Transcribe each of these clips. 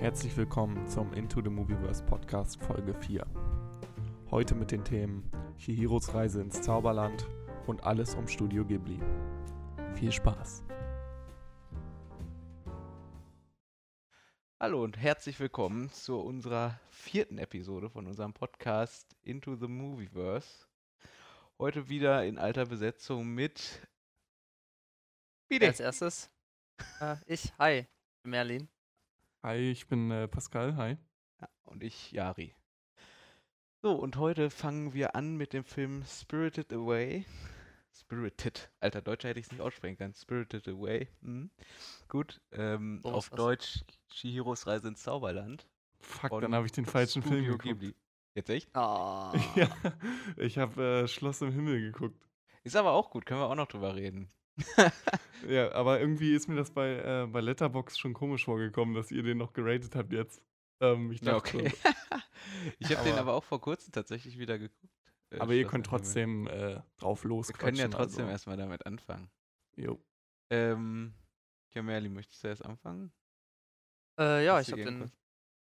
Herzlich willkommen zum Into the Movieverse Podcast Folge 4. Heute mit den Themen Chihiros Reise ins Zauberland und alles um Studio Ghibli. Viel Spaß! Hallo und herzlich willkommen zu unserer vierten Episode von unserem Podcast Into the Movieverse. Heute wieder in alter Besetzung mit Bide. Als erstes äh, ich, hi, ich bin Merlin. Hi, ich bin äh, Pascal, hi. Ja, und ich, Yari. So, und heute fangen wir an mit dem Film Spirited Away. Spirited. Alter, Deutscher hätte ich es nicht aussprechen können. Spirited Away. Mhm. Gut. Ähm, oh, auf was? Deutsch Chihiros Reise ins Zauberland. Fuck, dann habe ich den falschen Studio Film geguckt. Ghibli. Jetzt echt? Oh. ja, ich habe äh, Schloss im Himmel geguckt. Ist aber auch gut, können wir auch noch drüber reden. ja, aber irgendwie ist mir das bei, äh, bei Letterbox schon komisch vorgekommen, dass ihr den noch geratet habt jetzt. Ähm, ich dachte, okay. ich habe den aber auch vor kurzem tatsächlich wieder geguckt. Äh, aber ihr könnt trotzdem äh, drauf los. Wir können ja trotzdem also. erstmal damit anfangen. Jo. Ähm, ja, Merli, möchtest du erst anfangen? Äh, ja, ich habe den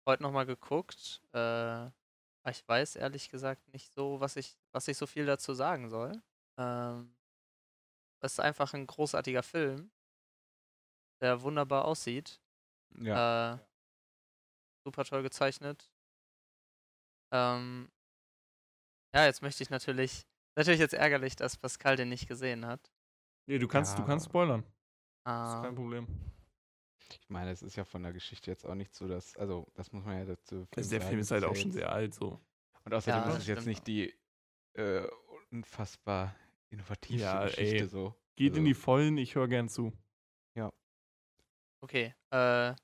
heute nochmal geguckt. Äh, ich weiß ehrlich gesagt nicht so, was ich, was ich so viel dazu sagen soll. Ähm, es ist einfach ein großartiger Film, der wunderbar aussieht. Ja. Äh, super toll gezeichnet. Ähm, ja, jetzt möchte ich natürlich, natürlich jetzt ärgerlich, dass Pascal den nicht gesehen hat. Nee, du kannst, ja. du kannst spoilern. Ah. Das ist kein Problem. Ich meine, es ist ja von der Geschichte jetzt auch nicht so, dass, also das muss man ja dazu. Also der Film ist halt auch schon sehr alt so. Und außerdem ja, ist es jetzt nicht die äh, unfassbar innovativste ja, Geschichte ey. so. Geht also. in die Vollen, ich höre gern zu. Ja. Okay. Äh,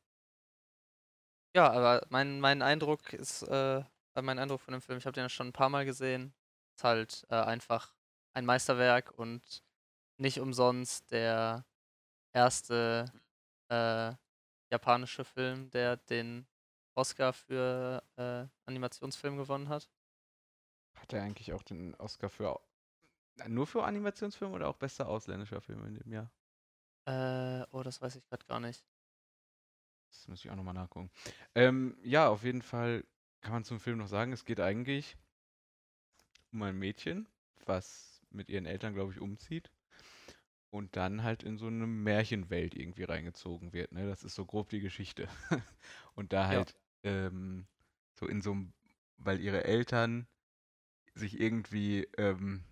ja, aber mein, mein Eindruck ist, äh, mein Eindruck von dem Film, ich habe den ja schon ein paar Mal gesehen, ist halt äh, einfach ein Meisterwerk und nicht umsonst der erste äh, japanische Film, der den Oscar für äh, Animationsfilm gewonnen hat. Hat er eigentlich auch den Oscar für nur für Animationsfilme oder auch bester ausländischer Film in dem Jahr? Äh, oh, das weiß ich gerade gar nicht. Das muss ich auch nochmal nachgucken. Ähm, ja, auf jeden Fall kann man zum Film noch sagen, es geht eigentlich um ein Mädchen, was mit ihren Eltern, glaube ich, umzieht und dann halt in so eine Märchenwelt irgendwie reingezogen wird. Ne? Das ist so grob die Geschichte. und da halt ja. ähm, so in so einem, weil ihre Eltern sich irgendwie ähm,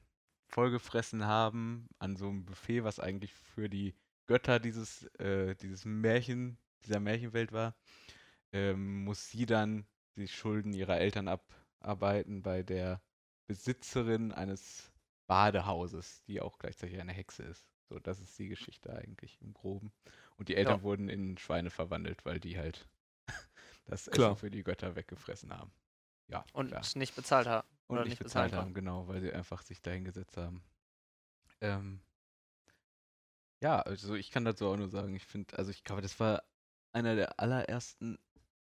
vollgefressen haben an so einem Buffet, was eigentlich für die Götter dieses, äh, dieses Märchen, dieser Märchenwelt war, ähm, muss sie dann die Schulden ihrer Eltern abarbeiten bei der Besitzerin eines Badehauses, die auch gleichzeitig eine Hexe ist. So, das ist die Geschichte eigentlich im Groben. Und die Eltern ja. wurden in Schweine verwandelt, weil die halt das Klar. Essen für die Götter weggefressen haben. Ja. Und klar. nicht bezahlt haben. Und nicht, nicht bezahlt, haben, genau, weil sie einfach sich dahingesetzt haben. Ähm, ja, also ich kann dazu auch nur sagen, ich finde, also ich glaube, das war einer der allerersten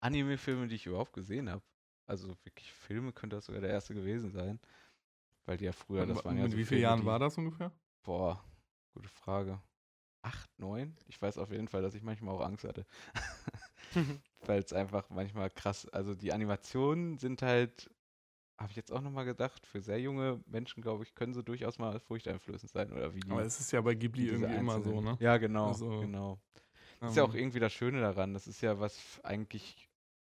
Anime-Filme, die ich überhaupt gesehen habe. Also wirklich Filme könnte das sogar der erste gewesen sein. Weil die ja früher, das waren ja Mit so wie vielen Jahren war das ungefähr? Boah, gute Frage. Acht, neun? Ich weiß auf jeden Fall, dass ich manchmal auch Angst hatte. Weil es einfach manchmal krass, also die Animationen sind halt habe ich jetzt auch nochmal gedacht, für sehr junge Menschen, glaube ich, können sie durchaus mal furchteinflößend sein. Oder wie Aber es ist ja bei Ghibli irgendwie einzelnen. immer so, ne? Ja, genau. Also, genau. Das ist ja auch irgendwie das Schöne daran. Das ist ja was eigentlich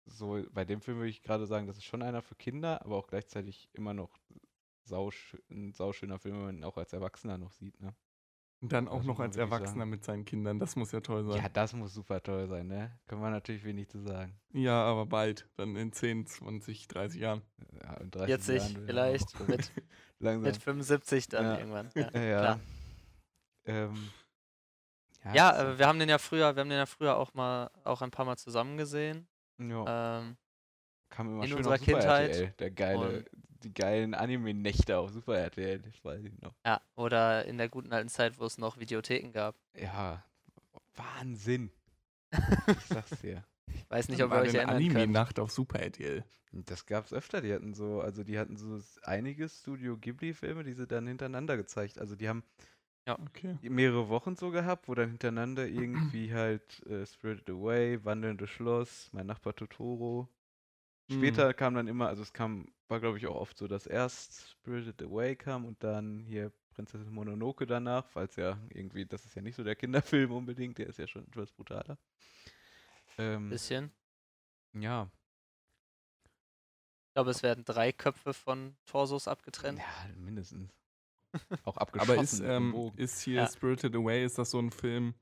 so, bei dem Film würde ich gerade sagen, das ist schon einer für Kinder, aber auch gleichzeitig immer noch sausch ein sauschöner Film, wenn man ihn auch als Erwachsener noch sieht, ne? Und dann auch noch als Erwachsener sagen. mit seinen Kindern. Das muss ja toll sein. Ja, das muss super toll sein, ne? Können wir natürlich wenig zu sagen. Ja, aber bald. Dann in 10, 20, 30 Jahren. Ja, in 30 40 Jahren vielleicht. Mit, mit 75 dann ja. irgendwann. Ja, ja. Ähm, ja, ja äh, wir haben den ja früher, wir haben den ja früher auch mal, auch ein paar Mal zusammen gesehen. Ja. Ähm, Kam immer in schön unserer Kindheit. RTL, der geile, die geilen Anime-Nächte auf Super RTL, das weiß ich noch. Ja, oder in der guten alten Zeit, wo es noch Videotheken gab. Ja, Wahnsinn. ich sag's dir. Ich weiß nicht, ob ihr euch erinnern Anime-Nacht auf Super RTL. Das gab's öfter, die hatten so, also die hatten so einige Studio Ghibli-Filme, die sie dann hintereinander gezeigt. Also die haben Okay. mehrere Wochen so gehabt, wo dann hintereinander irgendwie halt äh, Spirited Away, Wandelndes Schloss, Mein Nachbar Totoro. Mhm. Später kam dann immer, also es kam, war glaube ich auch oft so, dass erst Spirited Away kam und dann hier Prinzessin Mononoke danach, falls ja irgendwie, das ist ja nicht so der Kinderfilm unbedingt, der ist ja schon etwas brutaler. Ähm, Bisschen. ja, Ich glaube, es werden drei Köpfe von Torsos abgetrennt. ja, mindestens. Auch abgeschossen. Aber ist, ähm, ist hier Ja. Spirited Away, ist das so ein Film,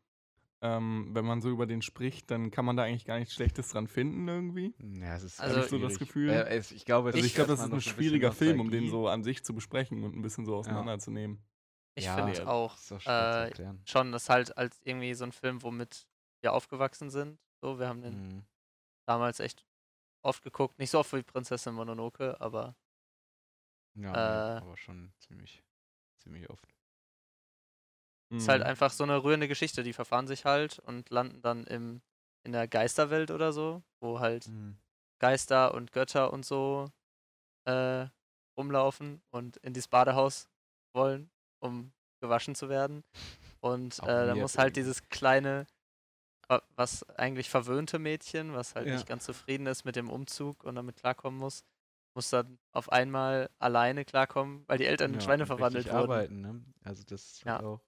ähm, wenn man so über den spricht, dann kann man da eigentlich gar nichts Schlechtes dran finden irgendwie? ja, es ist Also- Habe ich so das. Gefühl. Äh, es, ich glaube, es Also ich ist glaube, das ist ein so schwieriger bisschen Film, um den so an sich zu besprechen und ein bisschen so auseinanderzunehmen. Ich Ja, finde auch zu äh, schon, das halt als irgendwie so ein Film, womit wir aufgewachsen sind. So, wir haben den Mhm. damals echt oft geguckt. Nicht so oft wie Prinzessin Mononoke, aber Ja, äh, aber schon ziemlich, ziemlich oft. Ist halt Mhm. einfach so eine rührende Geschichte. Die verfahren sich halt und landen dann im, in der Geisterwelt oder so, wo halt Mhm. Geister und Götter und so äh, rumlaufen und in dieses Badehaus wollen, um gewaschen zu werden. Und äh, da muss halt dieses kleine, wa- was eigentlich verwöhnte Mädchen, was halt Ja. nicht ganz zufrieden ist mit dem Umzug und damit klarkommen muss, muss dann auf einmal alleine klarkommen, weil die Eltern in Ja, Schweine verwandelt wurden. arbeiten, ne? Also das Ja. hat auch.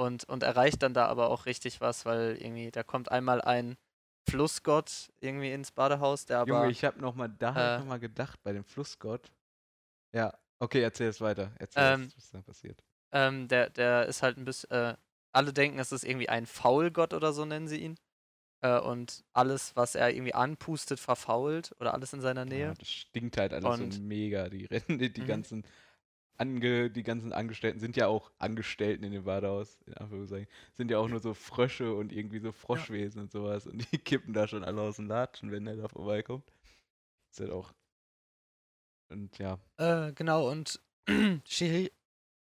Und, und erreicht dann da aber auch richtig was, weil irgendwie, da kommt einmal ein Flussgott irgendwie ins Badehaus, der aber. Junge, ich habe noch mal, da äh, noch mal gedacht bei dem Flussgott. Ja, okay, erzähl es weiter. Erzähl, Ähm, es, was da passiert. Ähm, der, der ist halt ein bisschen, äh, alle denken, es ist irgendwie ein Faulgott oder so nennen sie ihn. Äh, und alles, was er irgendwie anpustet, verfault oder alles in seiner Nähe. Ja, das stinkt halt alles Und- so mega. Die rennen, die, die Mhm. ganzen Ange, die ganzen Angestellten sind ja auch Angestellten in dem Badehaus, in Anführungszeichen, sind ja auch nur so Frösche und irgendwie so Froschwesen und sowas und die kippen da schon alle aus dem Latschen, wenn der da vorbeikommt. Ist halt auch. Und ja, Äh, genau, und Shiri,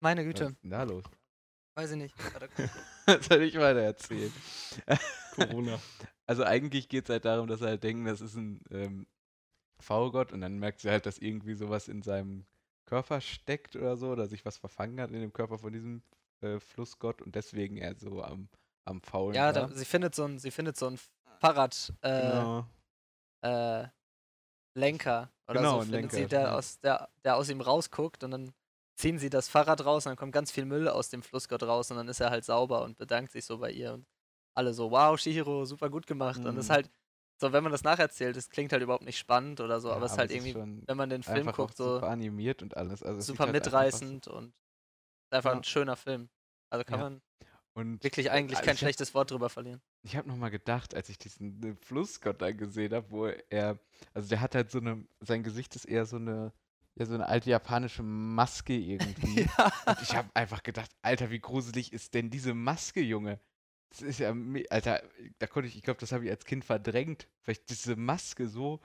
meine was Güte, ist denn da los? weiß ich nicht. Soll ich weiter erzählen. Corona. Also eigentlich geht es halt darum, dass sie halt denken, das ist ein ähm, V-Gott und dann merkt sie halt, dass irgendwie sowas in seinem Körper steckt oder so, oder sich was verfangen hat in dem Körper von diesem äh, Flussgott und deswegen er so am, am Faulen Ja, da, sie findet so ein, sie findet so ein Fahrrad, äh, genau. äh, Lenker oder Genau, so findet Lenker, sie, der ja. aus, der, der aus ihm rausguckt und dann ziehen sie das Fahrrad raus und dann kommt ganz viel Müll aus dem Flussgott raus und dann ist er halt sauber und bedankt sich so bei ihr und alle so, wow, Shihiro, super gut gemacht. Und das ist Mhm. halt, so wenn man das nacherzählt, das klingt halt überhaupt nicht spannend oder so, Ja, aber es ist halt irgendwie, schon wenn man den Film guckt, so super animiert und alles. Also super halt einfach mitreißend und ist einfach Ja. ein schöner Film. Also kann Ja. man Und wirklich eigentlich also kein ich hab- schlechtes Wort drüber verlieren. Ich habe nochmal gedacht, als ich diesen äh, Flussgott da gesehen habe, wo er, also der hat halt so eine, sein Gesicht ist eher so eine, ja so eine alte japanische Maske irgendwie. ja. Und ich habe einfach gedacht, Alter, wie gruselig ist denn diese Maske, Junge? Das ist ja, Alter, da konnte ich, ich glaube, das habe ich als Kind verdrängt, weil ich diese Maske so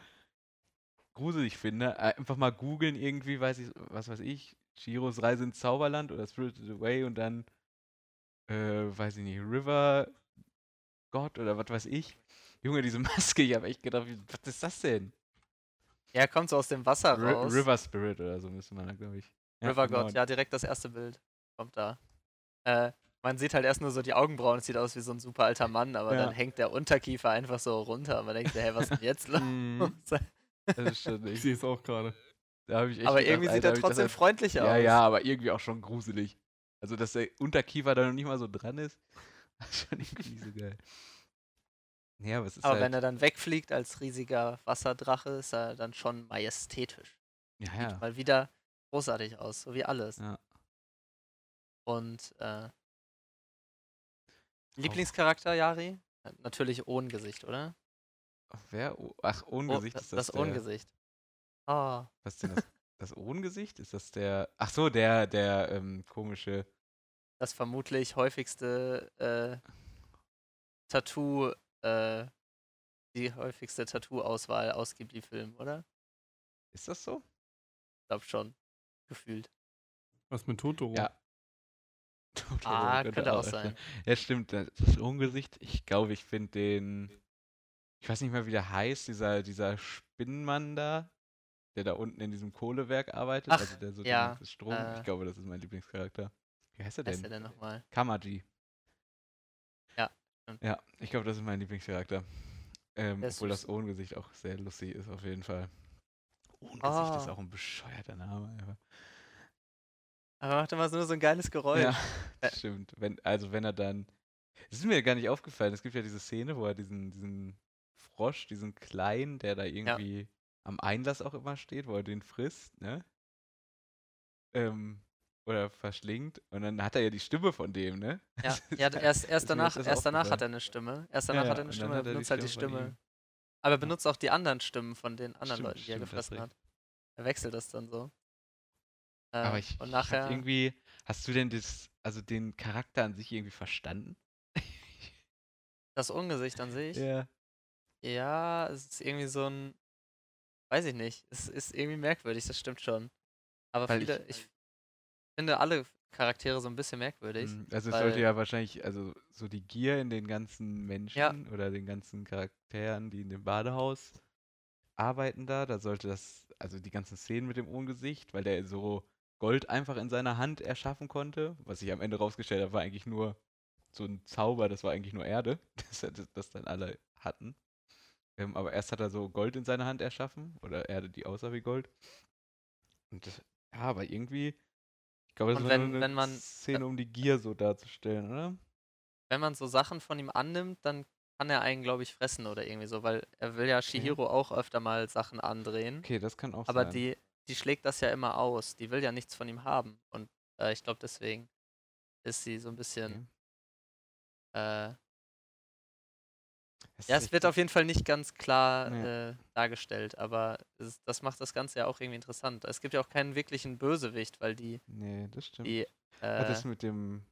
gruselig finde. Äh, Einfach mal googeln irgendwie, weiß ich, was weiß ich, Chiros Reise ins Zauberland oder Spirited Away und dann, äh, weiß ich nicht, River God oder was weiß ich. Junge, diese Maske, ich habe echt gedacht, was ist das denn? Er kommt so aus dem Wasser Ri- raus. River Spirit oder so müsste man da, glaube ich. Ja, River genau. God, ja, direkt das erste Bild kommt da. Äh, man sieht halt erst nur so die Augenbrauen, es sieht aus wie so ein super alter Mann, aber Ja. dann hängt der Unterkiefer einfach so runter und man denkt, hey, was ist denn jetzt los? Mhm. Das ist schon Ich sehe es auch gerade. da habe ich echt aber gedacht, irgendwie sieht Alter, er ich das trotzdem als- freundlich Ja, aus. ja, aber irgendwie auch schon gruselig. Also, dass der Unterkiefer da noch nicht mal so dran ist, ist schon irgendwie nicht so geil. Ja, aber es ist aber halt, wenn er dann wegfliegt als riesiger Wasserdrache, ist er dann schon majestätisch. ja, ja. Mal wieder großartig aus, so wie alles. Ja. Und äh, Lieblingscharakter, Yari? Natürlich Ohngesicht, oder? Wer? Oh, Ach, Ohngesicht Oh, ist das das der, Ohngesicht. Ah, Was ist denn das? Das Ohngesicht? Ist das der, ach so, der, der ähm, komische, das vermutlich häufigste äh, Tattoo, äh, die häufigste Tattoo-Auswahl aus Ghibli-Filmen, oder? ist das so? Ich glaube schon. Gefühlt. Was mit Totoro? Ja. Ah, könnte auch sein. Ja, stimmt, das das Ohngesicht, ich glaube, ich finde den, ich weiß nicht mehr, wie der heißt, dieser, dieser Spinnenmann da, der da unten in diesem Kohlewerk arbeitet, Ach, also der so ja, den Strom, äh. ich glaube, das ist mein Lieblingscharakter. Wie heißt er ist denn? der denn nochmal? Kamaji. Ja, stimmt. Ja, ich glaube, das ist mein Lieblingscharakter. Ähm, ist obwohl das süß. Ohrengesicht auch sehr lustig ist, auf jeden Fall. Ohrengesicht ist Ah. auch ein bescheuerter Name. einfach. Aber macht immer nur so ein geiles Geräusch. Ja, Äh. das stimmt. Wenn, also wenn er dann. Es ist mir gar nicht aufgefallen. Es gibt ja diese Szene, wo er diesen, diesen Frosch, diesen kleinen, der da irgendwie am Einlass auch immer steht, wo er den frisst, ne? Ähm, oder verschlingt. Und dann hat er ja die Stimme von dem, ne? Ja, ja erst, erst danach, erst danach hat er eine Stimme. Erst Ja, danach ja, hat er eine Stimme, er er die benutzt halt die Stimme. Aber er benutzt auch die anderen Stimmen von den anderen Stimmt, Leuten, die er stimmt, gefressen hat. Er wechselt das dann so. Äh, Aber ich, und ich hab nachher, irgendwie. Hast du denn das, also den Charakter an sich irgendwie verstanden? das Ungesicht an sich, Ja. ja, es ist irgendwie so ein, weiß ich nicht, es ist irgendwie merkwürdig, das stimmt schon. Aber Weil ich- viele, ich, finde alle Charaktere so ein bisschen merkwürdig. Mm, Also es sollte ja wahrscheinlich, also so die Gier in den ganzen Menschen oder den ganzen Charakteren, die in dem Badehaus arbeiten da, da sollte das, also die ganzen Szenen mit dem Ungesicht, weil der so Gold einfach in seiner Hand erschaffen konnte, was sich am Ende rausgestellt hat, war eigentlich nur so ein Zauber, das war eigentlich nur Erde, das, das, das dann alle hatten. Ähm, aber erst hat er so Gold in seiner Hand erschaffen, oder Erde, die aussah wie Gold. Und das, ja, aber irgendwie, ich glaube, das nur eine wenn man- Szene, um die Gier so darzustellen, oder? Wenn man so Sachen von ihm annimmt, dann kann er einen, glaube ich, fressen oder irgendwie so, weil er will ja Shihiro auch öfter mal Sachen andrehen. Okay, das kann auch Aber sein. die, die schlägt das ja immer aus. Die will ja nichts von ihm haben. Und äh, ich glaube, deswegen ist sie so ein bisschen. Äh, Das ja, es wird auf jeden Fall nicht ganz klar Ja. äh, dargestellt, aber es, das macht das Ganze ja auch irgendwie interessant. Es gibt ja auch keinen wirklichen Bösewicht, weil die, Nee, das stimmt. die, äh, das mit dem.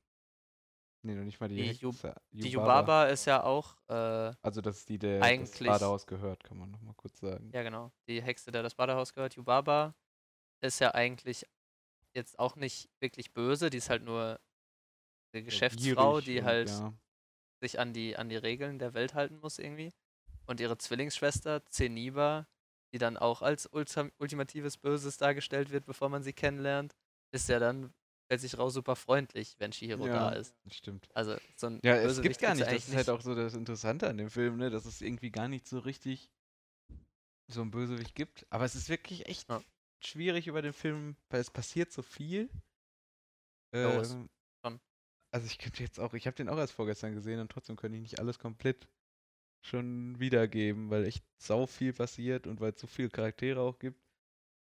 Nee, noch nicht mal die, die Ju- Hexe, die Yubaba ist ja auch, äh, Also, dass die der das Badehaus gehört, kann man noch mal kurz sagen. ja genau, die Hexe, der das Badehaus gehört. Yubaba ist ja eigentlich jetzt auch nicht wirklich böse, die ist halt nur eine Geschäftsfrau, Gierig die halt Ja. sich an die, an die Regeln der Welt halten muss irgendwie. Und ihre Zwillingsschwester Zeniba, die dann auch als ultimatives Böses dargestellt wird, bevor man sie kennenlernt, ist ja dann, stellt sich raus, super freundlich, wenn Shihiro ja, da ist. Stimmt. Also so ein Ja, es gibt gar nicht. Das ist halt auch so das Interessante an dem Film, ne? Dass es irgendwie gar nicht so richtig so ein Bösewicht gibt. Aber es ist wirklich echt Ja. schwierig über den Film, weil es passiert so viel. Ja, es- Ähm, also ich könnte jetzt auch, ich habe den auch erst vorgestern gesehen und trotzdem könnte ich nicht alles komplett schon wiedergeben, weil echt sau viel passiert und weil es so viele Charaktere auch gibt.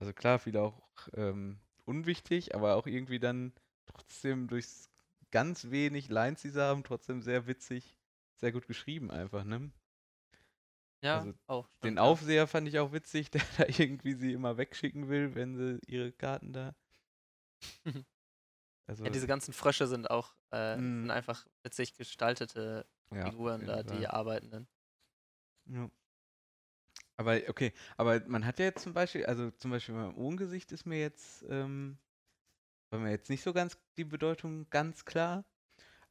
Also klar, viele auch ähm, unwichtig, aber auch irgendwie dann trotzdem durchs ganz wenig Lines, die sie haben, trotzdem sehr witzig, sehr gut geschrieben einfach, ne? Ja, also auch. Den stimmt, ja. Aufseher fand ich auch witzig, der da irgendwie sie immer wegschicken will, wenn sie ihre Karten da. Also, Ja, diese ganzen Frösche sind auch äh, Mm. sind einfach witzig gestaltete ja, Figuren jeden da, die arbeitenden. Ja. Aber okay, aber man hat ja jetzt zum Beispiel, also zum Beispiel beim Ohngesicht ist mir jetzt, ähm, war mir jetzt nicht so ganz die Bedeutung ganz klar.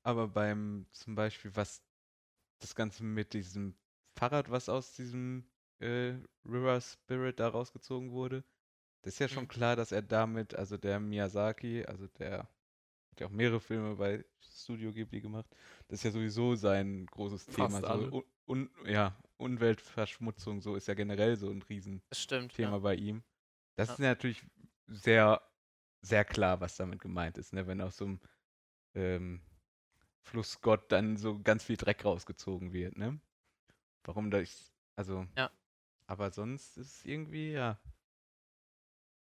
Aber beim zum Beispiel, was das Ganze mit diesem Fahrrad, was aus diesem äh, River Spirit da rausgezogen wurde, das ist ja schon Mhm. klar, dass er damit, also der Miyazaki, also der hat ja auch mehrere Filme bei Studio Ghibli gemacht, das ist ja sowieso sein großes Thema. Fast So alle. un, un, ja, Umweltverschmutzung, so ist ja generell so ein Riesenthema. Ja. bei ihm. Das Ja. ist natürlich sehr, sehr klar, was damit gemeint ist, ne? wenn aus so einem ähm, Flussgott dann so ganz viel Dreck rausgezogen wird, ne? Warum das, also, Ja. aber sonst ist es irgendwie, ja,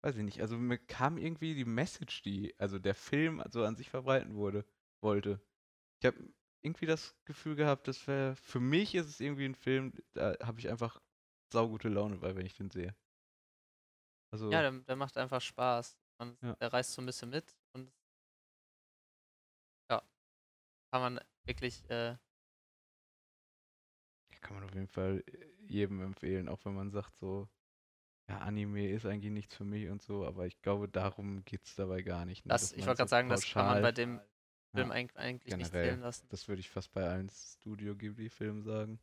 weiß ich nicht, also mir kam irgendwie die Message, die, also der Film so an sich verbreiten wurde, wollte. Ich habe irgendwie das Gefühl gehabt, das wäre, für mich ist es irgendwie ein Film, da habe ich einfach saugute Laune bei, wenn ich den sehe. Also, Ja, der, der macht einfach Spaß. Man, Ja. Der reißt so ein bisschen mit und ja, kann man wirklich, äh, kann man auf jeden Fall äh, jedem empfehlen, auch wenn man sagt so, ja, Anime ist eigentlich nichts für mich und so, aber ich glaube, darum geht es dabei gar nicht. ne, das, ich wollte gerade so sagen, das kann man pauschal- bei dem Film Ja, eig eigentlich nicht generell. zählen lassen. Das würde ich fast bei allen Studio Ghibli-Filmen sagen,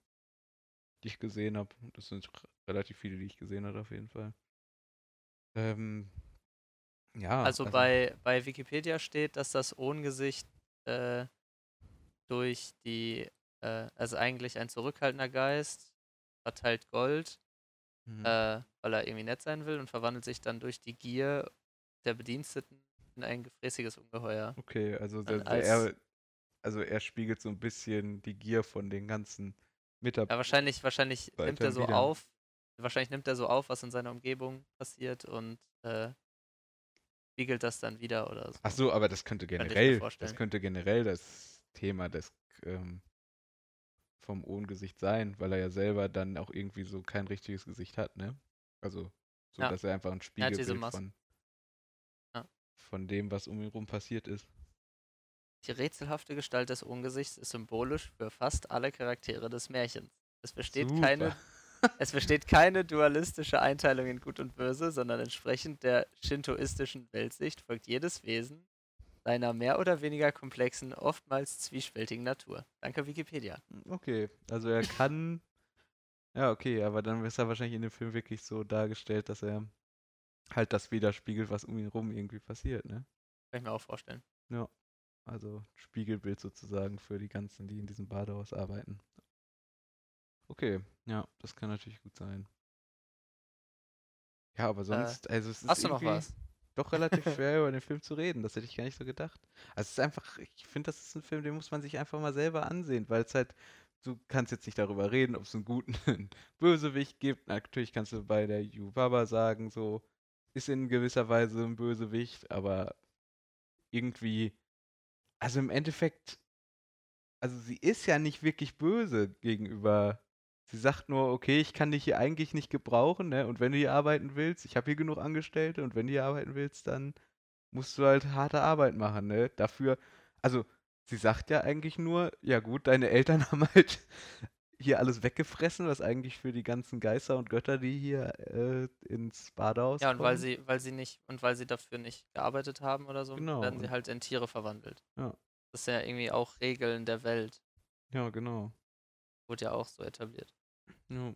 die ich gesehen habe. Das sind relativ viele, die ich gesehen habe, auf jeden Fall. Ähm, Ja, Also bei, bei Wikipedia steht, dass das Ohngesicht äh, durch die, äh, also eigentlich ein zurückhaltender Geist, verteilt Gold, Mhm. äh, weil er irgendwie nett sein will und verwandelt sich dann durch die Gier der Bediensteten in ein gefräßiges Ungeheuer. Okay, also, der, als- er, also er spiegelt so ein bisschen die Gier von den ganzen Ja, Mitarbeitern. wahrscheinlich, wahrscheinlich nimmt er so wieder. auf, wahrscheinlich nimmt er so auf, was in seiner Umgebung passiert und äh, spiegelt das dann wieder oder so. Ach so, aber das könnte generell, das könnte generell das Thema des ähm, vom Ohngesicht sein, weil er ja selber dann auch irgendwie so kein richtiges Gesicht hat, ne? Also so, Ja. dass er einfach ein hat diese Spiegelbild von Ja. Von dem, was um ihn rum passiert ist. Die rätselhafte Gestalt des Ungesichts ist symbolisch für fast alle Charaktere des Märchens. Es besteht keine. Es besteht keine dualistische Einteilung in Gut und Böse, sondern entsprechend der shintoistischen Weltsicht folgt jedes Wesen seiner mehr oder weniger komplexen, oftmals zwiespältigen Natur. Danke Wikipedia. Okay, also er kann. ja, okay, aber dann ist er wahrscheinlich in dem Film wirklich so dargestellt, dass er halt das widerspiegelt, was um ihn rum irgendwie passiert, ne? Kann ich mir auch vorstellen. Also Spiegelbild sozusagen für die ganzen, die in diesem Badehaus arbeiten. Okay, ja, das kann natürlich gut sein. Ja, aber sonst, also es ist Äh, Hast du noch was? doch relativ schwer über den Film zu reden. Das hätte ich gar nicht so gedacht. Also es ist einfach, ich finde, das ist ein Film, den muss man sich einfach mal selber ansehen, weil es halt, du kannst jetzt nicht darüber reden, ob es einen guten Bösewicht gibt. Natürlich kannst du bei der Yubaba sagen, so ist in gewisser Weise ein Bösewicht, aber irgendwie, also im Endeffekt, also sie ist ja nicht wirklich böse gegenüber. Sie sagt nur, okay, ich kann dich hier eigentlich nicht gebrauchen, ne? Und wenn du hier arbeiten willst, ich habe hier genug Angestellte und wenn du hier arbeiten willst, dann musst du halt harte Arbeit machen, ne? Dafür, also sie sagt ja eigentlich nur, ja gut, deine Eltern haben halt hier alles weggefressen, was eigentlich für die ganzen Geister und Götter, die hier äh, ins Badehaus Ja, und weil kommen. sie, weil sie nicht, und weil sie dafür nicht gearbeitet haben oder so, Genau, werden sie halt in Tiere verwandelt. Ja. Das sind ja irgendwie auch Regeln der Welt. Ja, genau. Wurde ja auch so etabliert. Ja.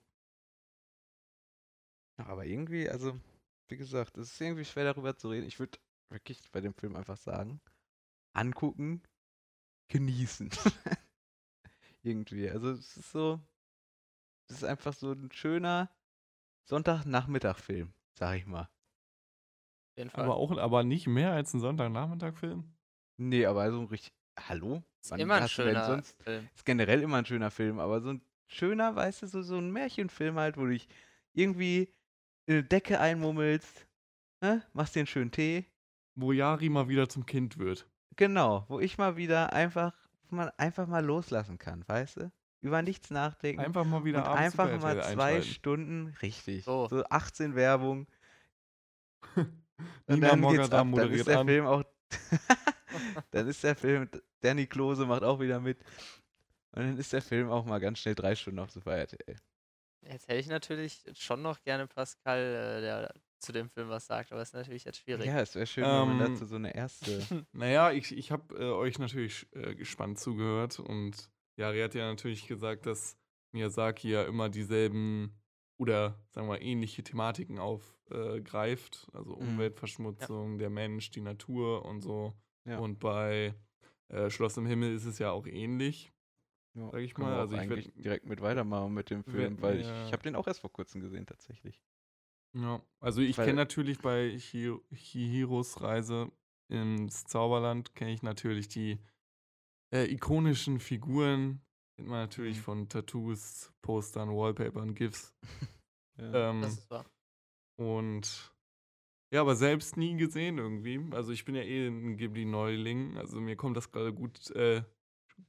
Ja, aber irgendwie, also, wie gesagt, es ist irgendwie schwer darüber zu reden. Ich würde wirklich bei dem Film einfach sagen, angucken, genießen. irgendwie. Also es ist so, es ist einfach so ein schöner Sonntagnachmittag-Film, sag ich mal. Auf jeden Fall. Aber auch, aber nicht mehr als ein Sonntagnachmittag-Film? Nee, aber so ein richtig, hallo? ist Wann immer ein schöner sonst Film. Ist generell immer ein schöner Film, aber so ein schöner, weißt du, so, so ein Märchenfilm halt, wo du dich irgendwie in eine Decke einmummelst, ne? machst dir einen schönen Tee. Wo Yari mal wieder zum Kind wird. Genau, wo ich mal wieder einfach, wo man einfach mal loslassen kann, weißt du? Über nichts nachdenken. Einfach mal wieder und einfach mal zwei. Stunden, richtig. So. So 18 Werbung. Und dann geht's ab. Dann moderiert ist der an. Film auch. dann ist der Film. Danny Klose macht auch wieder mit. Und dann ist der Film auch mal ganz schnell drei Stunden auf Super RTL. Jetzt hätte ich natürlich schon noch gerne Pascal, äh, der zu dem Film was sagt, aber es ist natürlich jetzt schwierig. Ja, es wäre schön, wenn man Ähm, dazu so eine erste. Naja, ich, ich habe äh, euch natürlich äh, gespannt zugehört und Yari hat ja natürlich gesagt, dass Miyazaki ja immer dieselben oder sagen wir ähnliche Thematiken aufgreift. also Mhm. Umweltverschmutzung, der Mensch, die Natur und so. Ja. Und bei äh, Schloss im Himmel ist es ja auch ähnlich. Ja, sag ich mal, also ich werd- eigentlich direkt mit weitermachen mit dem Film, weil ich, mir- ich habe den auch erst vor kurzem gesehen tatsächlich. Ja, also ich kenne natürlich bei Chi- Chihiros Reise ins Zauberland, kenne ich natürlich die äh, ikonischen Figuren. Kennt man natürlich Mhm. von Tattoos, Postern, Wallpapern, GIFs. Ja. Ähm, Das ist wahr. und ja, aber selbst nie gesehen irgendwie. Also ich bin ja eh ein Ghibli-Neuling. Also mir kommt das gerade gut äh,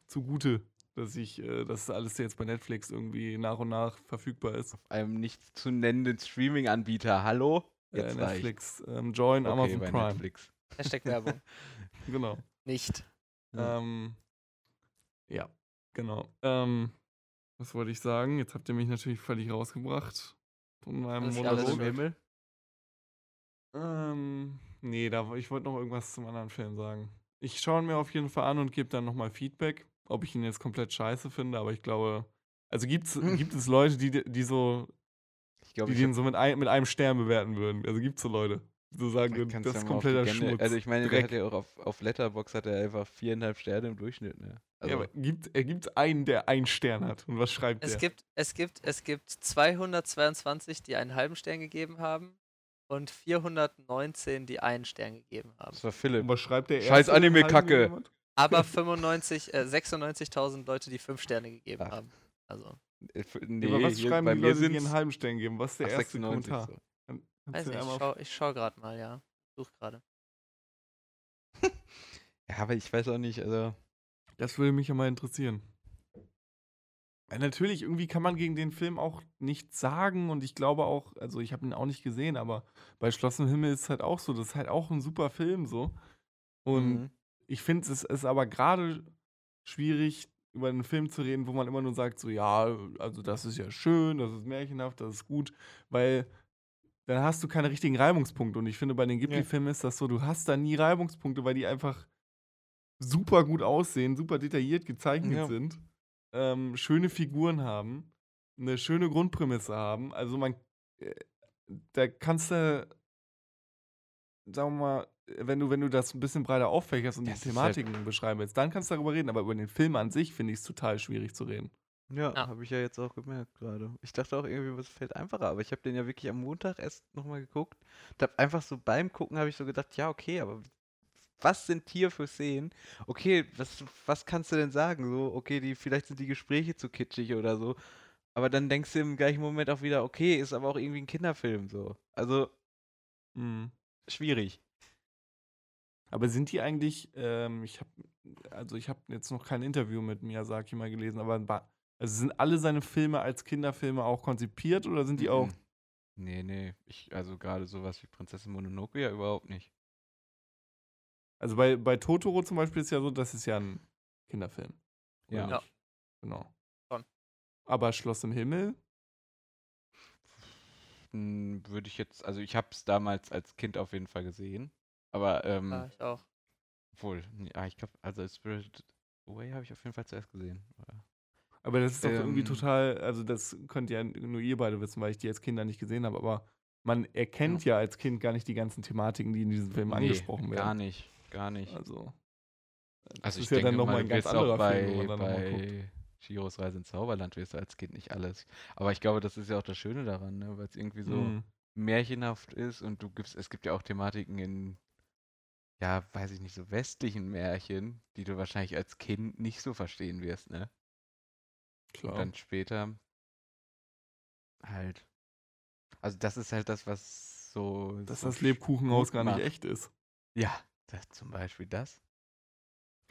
zugute, dass ich, äh, dass alles jetzt bei Netflix irgendwie nach und nach verfügbar ist. Auf einem nicht zu nennenden Streaming-Anbieter. Hallo? Äh, Jetzt reicht. Netflix, ähm, Join, Okay, Amazon bei Prime. Netflix. Hashtag Werbung. Genau. Nicht. Ja. Ähm, ja, genau. Ähm, was wollte ich sagen? Jetzt habt ihr mich natürlich völlig rausgebracht von meinem Monolog. Himmel? Ähm, nee, da, ich wollte noch irgendwas zum anderen Film sagen. Ich schaue ihn mir auf jeden Fall an und gebe dann nochmal Feedback, ob ich ihn jetzt komplett scheiße finde, aber ich glaube, also gibt's, gibt es Leute, die, die so, Ich glaube, die ich den so mit, ein, mit einem Stern bewerten würden. Also gibt es so Leute. so sagen kann's das ja ist die kompletter Schmutz. Also ich meine, der hat ja auch auf, auf Letterbox hat er einfach viereinhalb Sterne im Durchschnitt, ne? Also, ja, aber gibt, er gibt einen, der einen Stern hat. Und was schreibt Es der? gibt, es gibt, es gibt 222, die einen halben Stern gegeben haben und 419, die einen Stern gegeben haben. das war Philipp. Und was schreibt der Scheiß Anime-Kacke. Aber 95, äh, 96.000 Leute, die fünf Sterne gegeben Ach, haben. Also, Äh, Nee, aber was schreiben bei die Leute, die sind einen halben Stern geben? Was ist der erste Kommentar? So. Weiß nicht, ich schau, ich schau gerade mal, ja. Such gerade. Ja, aber ich weiß auch nicht, also. Das würde mich ja mal interessieren. Ja, natürlich, irgendwie kann man gegen den Film auch nichts sagen und ich glaube auch, also ich habe ihn auch nicht gesehen, aber bei Schloss im Himmel ist es halt auch so, das ist halt auch ein super Film so. Und mhm. Ich finde, es ist aber gerade schwierig, über einen Film zu reden, wo man immer nur sagt, so, ja, also das ist ja schön, das ist märchenhaft, das ist gut, weil dann hast du keine richtigen Reibungspunkte. Und ich finde, bei den Ghibli-Filmen ist das so, du hast da nie Reibungspunkte, weil die einfach super gut aussehen, super detailliert gezeichnet Ja. sind, ähm, schöne Figuren haben, eine schöne Grundprämisse haben. Also man, äh, da kannst du, sagen wir mal, wenn du, wenn du das ein bisschen breiter auffächerst und Das die halt- Thematiken beschreiben willst, dann kannst du darüber reden. Aber über den Film an sich finde ich es total schwierig zu reden. Ja, Ja. habe ich ja jetzt auch gemerkt gerade. Ich dachte auch irgendwie, es fällt einfacher, aber ich habe den ja wirklich am Montag erst nochmal geguckt. Und hab einfach so beim Gucken habe ich so gedacht, ja, okay, aber was sind hier für Szenen? Okay, was, was kannst du denn sagen? So, okay, die, vielleicht sind die Gespräche zu kitschig oder so. Aber dann denkst du im gleichen Moment auch wieder, okay, ist aber auch irgendwie ein Kinderfilm so. Also, Mhm. schwierig. Aber sind die eigentlich, ähm, ich habe, also ich habe jetzt noch kein Interview mit Miyazaki mal gelesen, aber also sind alle seine Filme als Kinderfilme auch konzipiert oder sind die auch? Mhm. Nee, nee. Ich, also gerade sowas wie Prinzessin Mononoke ja überhaupt nicht. Also bei, bei Totoro zum Beispiel ist ja so, das ist ja ein Kinderfilm. Ja. Ja. Genau. Schon. Aber Schloss im Himmel, Hm, Würde ich jetzt, also ich habe es damals als Kind auf jeden Fall gesehen. Aber, ähm, Ja, ich auch. obwohl, nee, ah, ich glaube, also Spirited Away habe ich auf jeden Fall zuerst gesehen. Oder? aber das ist doch irgendwie Ähm. total, also das könnt ja nur ihr beide wissen, weil ich die als Kinder nicht gesehen habe, aber man erkennt ja, als Kind gar nicht die ganzen Thematiken, die in diesem Film Nee, angesprochen Gar werden. nicht, gar nicht. Also, das Also ist ich ja denke dann nochmal mal, ein ganz anderer bei, Film, wenn man dann bei Chiros Reise ins Zauberland wirst du als Kind nicht alles. Aber ich glaube, das ist ja auch das Schöne daran, ne? weil es irgendwie so Mhm. märchenhaft ist und du gibst, es gibt ja auch Thematiken in, ja, weiß ich nicht, so westlichen Märchen, die du wahrscheinlich als Kind nicht so verstehen wirst, ne? Klar. Und dann später halt. Also das ist halt das, was so. Dass so das Lebkuchenhaus gar nicht echt ist. Ja, das, zum Beispiel das.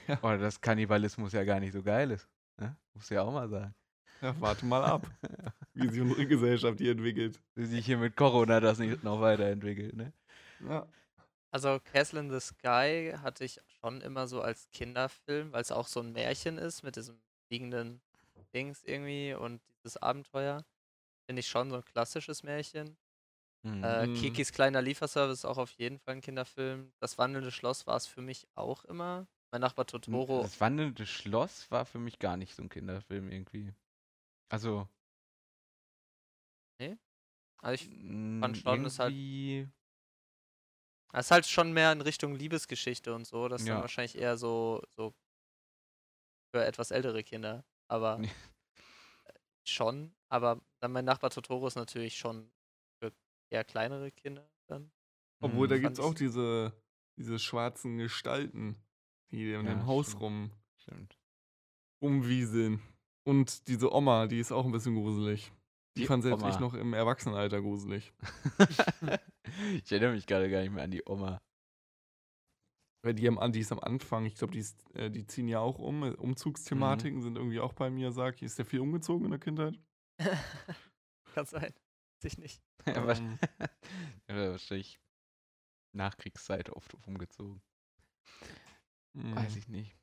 Ja. Oder dass Kannibalismus ja gar nicht so geil ist. Ne? Muss ja auch mal sagen. Ja, warte mal ab, wie sich unsere Gesellschaft hier entwickelt. Wie sich hier mit Corona das nicht noch weiterentwickelt, ne? Ja. Also Castle in the Sky hatte ich schon immer so als Kinderfilm, weil es auch so ein Märchen ist mit diesem fliegenden Dings irgendwie und dieses Abenteuer. Finde ich schon so ein klassisches Märchen. Mhm. Äh, Mhm. Kikis kleiner Lieferservice ist auch auf jeden Fall ein Kinderfilm. Das wandelnde Schloss war es für mich auch immer. Mein Nachbar Totoro. Das wandelnde Schloss war für mich gar nicht so ein Kinderfilm irgendwie. Also. Also ich, mh, schon, ist halt- es ist halt schon mehr in Richtung Liebesgeschichte und so. Das ist dann Ja. wahrscheinlich eher so, so für etwas ältere Kinder. Aber Nee. schon. Aber dann mein Nachbar Totoro ist natürlich schon für eher kleinere Kinder dann. Obwohl, da Mhm. gibt es auch diese, diese schwarzen Gestalten, die in Ja, dem Haus stimmt. rum, Stimmt. rumwieseln. Und diese Oma, die ist auch ein bisschen gruselig. Die, fand selbst Oma. ich noch im Erwachsenenalter gruselig. ich erinnere mich gerade gar nicht mehr an die Oma. Weil die, am, die ist am Anfang, ich glaube, die, ist, äh, die ziehen ja auch um. äh, Mhm. Umzugsthematiken sind irgendwie auch bei Miyazaki. Ist der viel umgezogen in der Kindheit? Kann sein. Weiß ich nicht. Ja, wahrsch- Ähm. wahrscheinlich Nachkriegszeit oft umgezogen. Weiß Mhm. ich nicht.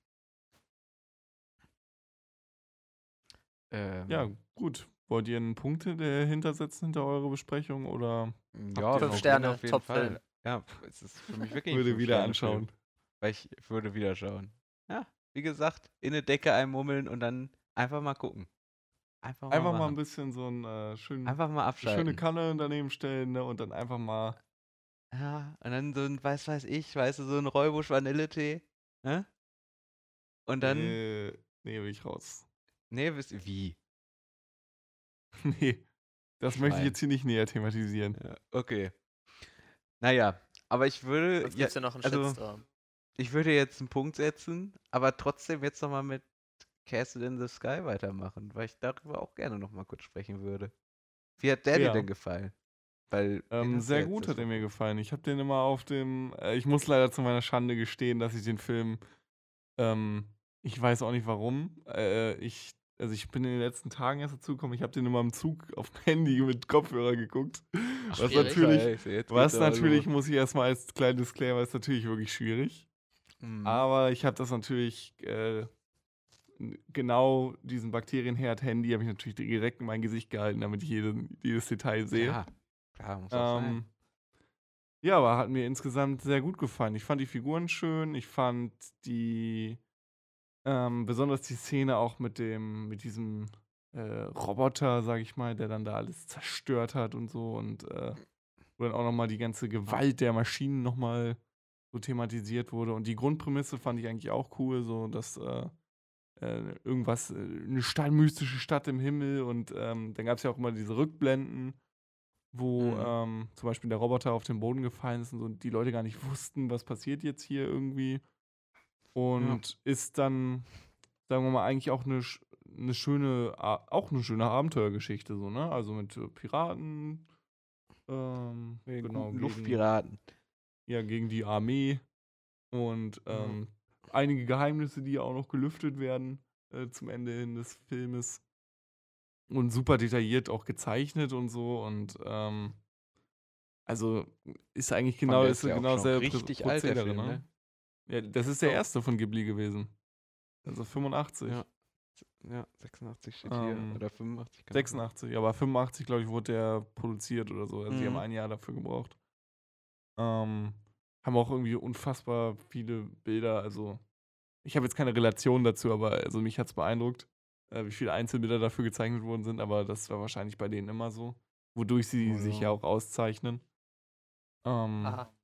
Ähm, Ja, gut. Wollt ihr einen Punkt dahinter setzen hinter eure Besprechung oder ja, Fünf Sterne, auf jeden Top-Film. Fall. Ja, es ist für mich wirklich ein würde wieder Fünf-Sterne-Film. anschauen? Weil ich würde wieder schauen. Ja, wie gesagt, in eine Decke einmummeln und dann einfach mal gucken. Einfach mal, Einfach mal ein bisschen so ein äh, schön, einfach mal eine abschalten. schöne Kanne daneben stellen ne, und dann einfach mal Ja, und dann so ein, weiß weiß ich, weißt du, so ein Räubusch Vanilletee. Ne? Und dann. Äh, nee, will ich raus. Nee, wisst ihr, wie? nee, das möchte ich Schwein. jetzt hier nicht näher thematisieren. Ja, okay. Naja, aber ich würde. Sonst Ja, ja noch einen also, ich würde jetzt einen Punkt setzen, aber trotzdem jetzt nochmal mit Castle in the Sky weitermachen, weil ich darüber auch gerne nochmal kurz sprechen würde. Wie hat der dir Ja. denn gefallen? Weil Ähm, sehr jetzt gut hat er mir gefallen. Ich habe den immer auf dem. Äh, ich muss leider zu meiner Schande gestehen, dass ich den Film. Ähm, ich weiß auch nicht warum. Äh, ich, also ich bin in den letzten Tagen erst dazu gekommen. Ich habe den immer im Zug auf dem Handy mit Kopfhörer geguckt. was schwierig. natürlich, jetzt was natürlich, muss ich erstmal als kleinen Disclaimer, ist natürlich wirklich schwierig. Mhm. Aber ich habe das natürlich. Äh, genau diesen Bakterienherd-Handy habe ich natürlich direkt in mein Gesicht gehalten, damit ich jeden, jedes Detail sehe. Ja, klar, muss auch sein. Ähm, ja, aber hat mir insgesamt sehr gut gefallen. Ich fand die Figuren schön. Ich fand die, ähm, besonders die Szene auch mit dem, mit diesem äh, Roboter, sag ich mal, der dann da alles zerstört hat und so und äh, wo dann auch nochmal die ganze Gewalt der Maschinen nochmal so thematisiert wurde. Und die Grundprämisse fand ich eigentlich auch cool, so dass äh, äh, irgendwas, äh, eine Stadt, mystische Stadt im Himmel und ähm, dann gab es ja auch immer diese Rückblenden, wo Mhm. ähm, zum Beispiel der Roboter auf den Boden gefallen ist und so, und die Leute gar nicht wussten, was passiert jetzt hier irgendwie. Und ist dann, sagen wir mal, eigentlich auch eine, eine schöne, auch eine schöne Abenteuergeschichte, so, ne? Also mit äh, Piraten, ähm, genau, gegen, Luftpiraten. ja, gegen die Armee und Ja. ähm, einige Geheimnisse, die ja auch noch gelüftet werden äh, zum Ende hin des Filmes. Und super detailliert auch gezeichnet und so. Und ähm, also ist eigentlich genau, ist ja genau Prä- richtig Prozedere, Film, ne? Ja, das ist der erste von Ghibli gewesen. Also 85. Ja. Ja, 86 steht Ähm, hier. Oder 85. keine Ahnung. 86, aber 85, glaube ich, wurde der produziert oder so. Also die haben Mhm. ein Jahr dafür gebraucht. Ähm, haben auch irgendwie unfassbar viele Bilder. Also, ich habe jetzt keine Relation dazu, aber also mich hat es beeindruckt, äh, wie viele Einzelbilder dafür gezeichnet worden sind, aber das war wahrscheinlich bei denen immer so. Wodurch sie Oh, sich ja. ja auch auszeichnen. Ähm, Aha.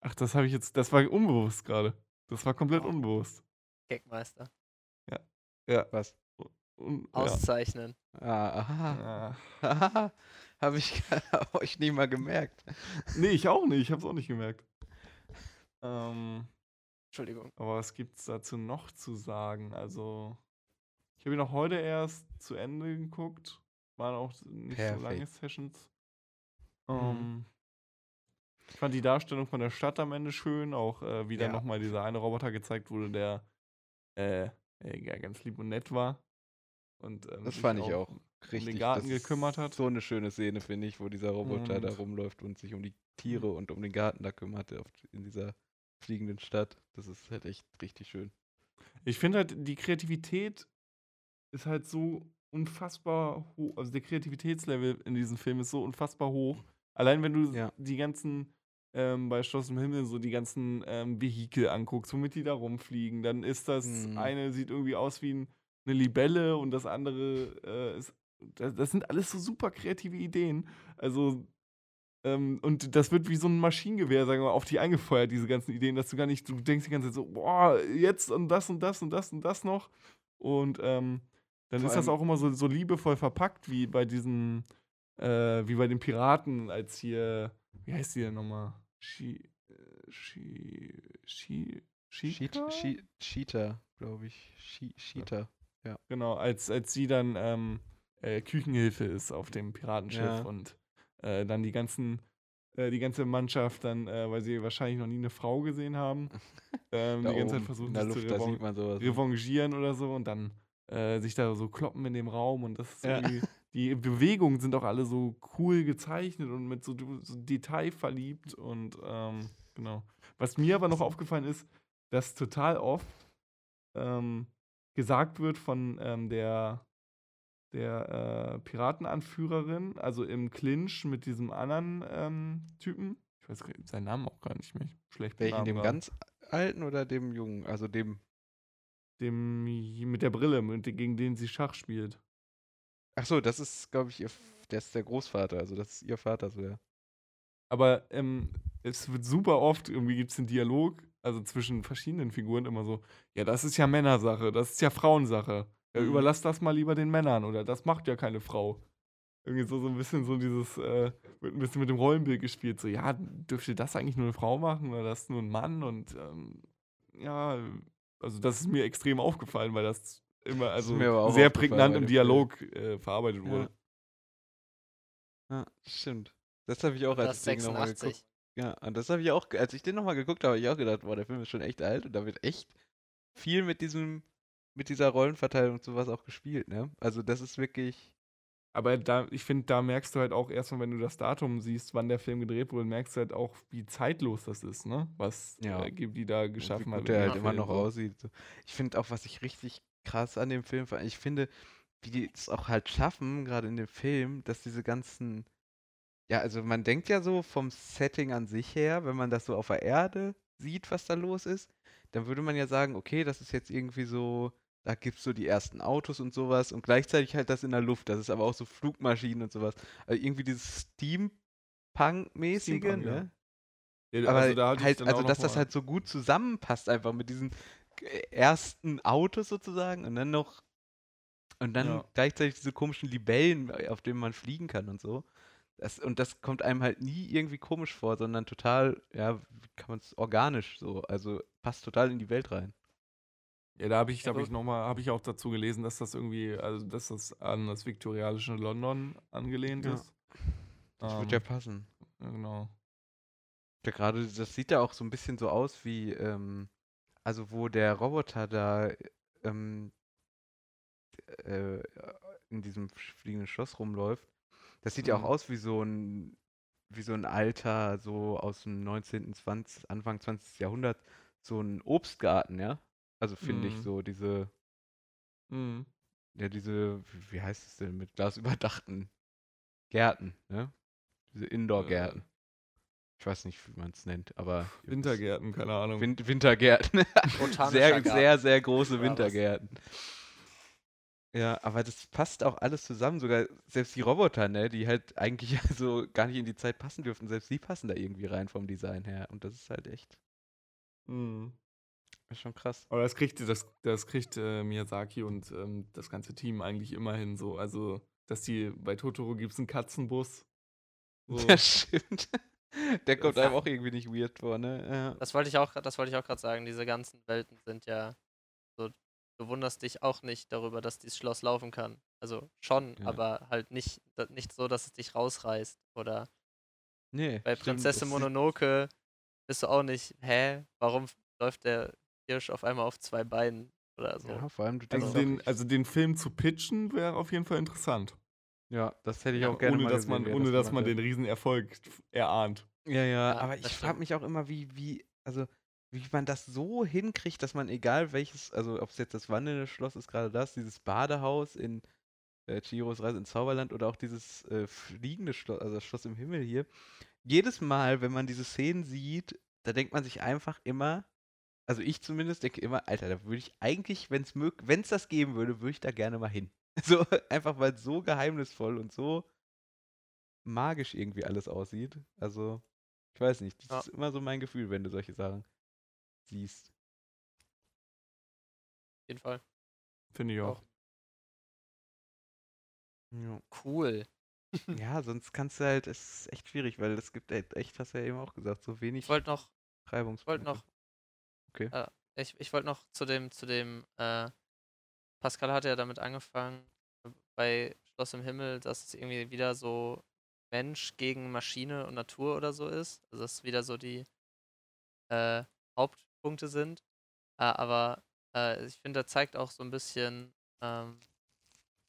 Ach, das habe ich jetzt, das war unbewusst gerade. Das war komplett Oh. unbewusst. Gagmeister. Ja. Was? Un, ja. Auszeichnen. Ah, aha. Ah. Habe ich euch nie mal gemerkt. Nee, ich auch nicht. Ich habe es auch nicht gemerkt. Ähm, Entschuldigung. aber was gibt's dazu noch zu sagen? Also, ich habe ihn auch heute erst zu Ende geguckt. Waren auch nicht so lange Perfekt. Sessions. Mhm. Ähm, ich fand die Darstellung von der Stadt am Ende schön. Auch äh, wie dann Ja. nochmal dieser eine Roboter gezeigt wurde, der äh, äh, ganz lieb und nett war. Und, ähm, Das fand ich auch um richtig. den Garten gekümmert hat. So eine schöne Szene, finde ich, wo dieser Roboter da Und- rumläuft und sich um die Tiere und um den Garten da kümmert in dieser fliegenden Stadt. Das ist halt echt richtig schön. Ich finde halt, die Kreativität ist halt so unfassbar hoch. Also der Kreativitätslevel in diesem Film ist so unfassbar hoch. Allein wenn du Ja. die ganzen, ähm, bei Schloss im Himmel so die ganzen ähm, Vehikel anguckst, womit die da rumfliegen, dann ist das Mhm. eine sieht irgendwie aus wie ein, eine Libelle und das andere äh, ist. Das, das sind alles so super kreative Ideen. Also ähm, und das wird wie so ein Maschinengewehr, sagen wir mal, auf dich eingefeuert, diese ganzen Ideen, dass du gar nicht, du denkst die ganze Zeit so, boah, jetzt und das und das und das und das noch. Und ähm, dann Vor ist das auch immer so, so liebevoll verpackt, wie bei diesen, äh, wie bei den Piraten, als hier, wie heißt die denn nochmal? Shi, äh, Shi, Shi, Sheet, Shika? Sheet, Cheetah, glaube ich. She, Cheetah. Genau, als, als sie dann ähm, äh, Küchenhilfe ist auf dem Piratenschiff Ja. und äh, dann die ganzen, äh, die ganze Mannschaft dann, äh, weil sie wahrscheinlich noch nie eine Frau gesehen haben, ähm, die ganze Zeit versuchen, sich Luft, zu man sowas. ne? revanchieren oder so und dann sich da so kloppen in dem Raum und das ist Ja. irgendwie, die Bewegungen sind auch alle so cool gezeichnet und mit so, so Detail verliebt und ähm, genau. Was mir aber noch aufgefallen ist, dass total oft ähm, gesagt wird von ähm, der, der äh, Piratenanführerin, also im Clinch mit diesem anderen ähm, Typen. Ich weiß seinen Namen auch gar nicht mehr. Schlecht Welchen, dem gerade. ganz alten oder dem jungen? Also dem. Dem mit der Brille, mit, gegen den sie Schach spielt. Ach so, das ist, glaube ich, ihr, der ist der Großvater. Also das ist ihr Vater so, ja. Aber ähm, es wird super oft, irgendwie gibt es einen Dialog, also zwischen verschiedenen Figuren immer so, ja, das ist ja Männersache, das ist ja Frauensache. Ja, Mhm. Überlass das mal lieber den Männern oder das macht ja keine Frau. Irgendwie so, so ein bisschen so dieses, äh, wird ein bisschen mit dem Rollenbild gespielt. So, ja, dürfte das eigentlich nur eine Frau machen oder das nur ein Mann? Und ähm, ja, also das ist mir extrem aufgefallen, weil das immer, also sehr prägnant im. Dialog äh, verarbeitet Ja. wurde. Ja, stimmt. Das habe ich auch, Das als ich den nochmal geguckt 86. Ja, und das habe ich auch, als ich den nochmal geguckt habe, habe ich auch gedacht, boah, der Film ist schon echt alt und da wird echt viel mit diesem, mit dieser Rollenverteilung und sowas auch gespielt, ne? Also das ist wirklich, Aber da, ich finde, da merkst du halt auch erstmal, wenn du das Datum siehst, wann der Film gedreht wurde, merkst du halt auch, wie zeitlos das ist, ne? Was Ja. äh, Ghibli da und geschaffen hat. der halt immer noch aussieht. Ich finde auch, was ich richtig krass an dem Film ich finde, wie die es auch halt schaffen, gerade in dem Film, dass diese ganzen, ja, also man denkt ja so vom Setting an sich her, wenn man das so auf der Erde sieht, was da los ist, dann würde man ja sagen, okay, das ist jetzt irgendwie so, da gibt es so die ersten Autos und sowas und gleichzeitig halt das in der Luft, das ist aber auch so Flugmaschinen und sowas. Also irgendwie dieses Steampunk-mäßige, Steampunk, ja. ne? Ja, Aber also da hatte ich halt, dann also dass das halt so gut zusammenpasst, einfach mit diesen ersten Autos sozusagen und dann noch und dann Ja. gleichzeitig diese komischen Libellen, äh, auf denen man fliegen kann und so. Das, und das kommt einem halt nie irgendwie komisch vor, sondern total, ja, wie kann man es organisch so, also passt total in die Welt rein. Ja, da habe ich, Ja, habe ich gut. noch mal, habe ich auch dazu gelesen, dass das irgendwie, also dass das an das viktorianische London angelehnt Ja. ist. Das Ähm, wird ja passen. ja, genau. Ja, gerade, das sieht ja auch so ein bisschen so aus wie, ähm, also wo der Roboter da ähm, äh, in diesem fliegenden Schloss rumläuft. Das sieht ja auch Mhm. aus wie so ein, wie so ein alter, so aus dem 19., 20., Anfang 20. Jahrhundert, so ein Obstgarten, ja? Also finde ich Mhm. so diese, Mhm. ja, diese, wie- wie heißt es denn, mit Glas überdachten Gärten, ne? Diese Indoor-Gärten. Ich weiß nicht, wie man es nennt, aber. Wintergärten, keine Ahnung. Win Wintergärten. Sehr, sehr, sehr große? Wintergärten. Ja, aber das passt auch alles zusammen. Sogar selbst die Roboter, ne, die halt eigentlich so gar nicht in die Zeit passen dürften, selbst die passen da irgendwie rein vom Design her. Und das ist halt echt Mhm. ist schon krass. Aber das kriegt, das, das kriegt äh, Miyazaki und ähm, das ganze Team eigentlich immerhin so. Also, dass die bei Totoro gibt es einen Katzenbus. So. Das stimmt. Der kommt einem auch irgendwie nicht weird vor, ne? Ja. Das wollte ich auch, das wollte ich auch gerade sagen. Diese ganzen Welten sind ja so. Du wunderst dich auch nicht darüber, dass dieses Schloss laufen kann. Also schon, Ja. aber halt nicht, nicht so, dass es dich rausreißt. Oder Nee, bei stimmt, Prinzessin Mononoke bist du auch nicht, hä, warum läuft der Hirsch auf einmal auf zwei Beinen oder so. Ja, vor allem, du Also, denkst den, auch, also den Film zu pitchen wäre auf jeden Fall interessant. Ja, das hätte ich auch gerne ohne mal dass gesehen, man, ohne das dass man den Riesenerfolg erahnt. Ja, ja, Ja, aber ich frage mich auch immer, wie, wie, also, wie man das so hinkriegt, dass man egal welches, also ob es jetzt das wandelnde Schloss ist, gerade das, dieses Badehaus in äh, Chihiros Reise ins Zauberland oder auch dieses äh, fliegende Schloss, also das Schloss im Himmel hier. Jedes Mal, wenn man diese Szenen sieht, da denkt man sich einfach immer, also ich zumindest denke immer, Alter, da würde ich eigentlich, wenn es wenn es das geben würde, würde ich da gerne mal hin. So, einfach weil es so geheimnisvoll und so magisch irgendwie alles aussieht. Also, ich weiß nicht, das Ja. ist immer so mein Gefühl, wenn du solche Sachen siehst. Auf jeden Fall. Finde ich auch. Ja. Cool. ja, sonst kannst du halt, es ist echt schwierig, weil es gibt halt echt, hast du ja eben auch gesagt, so wenig Ich wollte noch, ich Reibungspunkte. wollte noch, Okay. äh, ich, ich wollte noch zu dem, zu dem, äh, Pascal hat ja damit angefangen, bei Schloss im Himmel, dass es irgendwie wieder so Mensch gegen Maschine und Natur oder so ist. Also dass es wieder so die äh, Hauptpunkte sind. Äh, aber äh, ich finde, er zeigt auch so ein bisschen, ähm,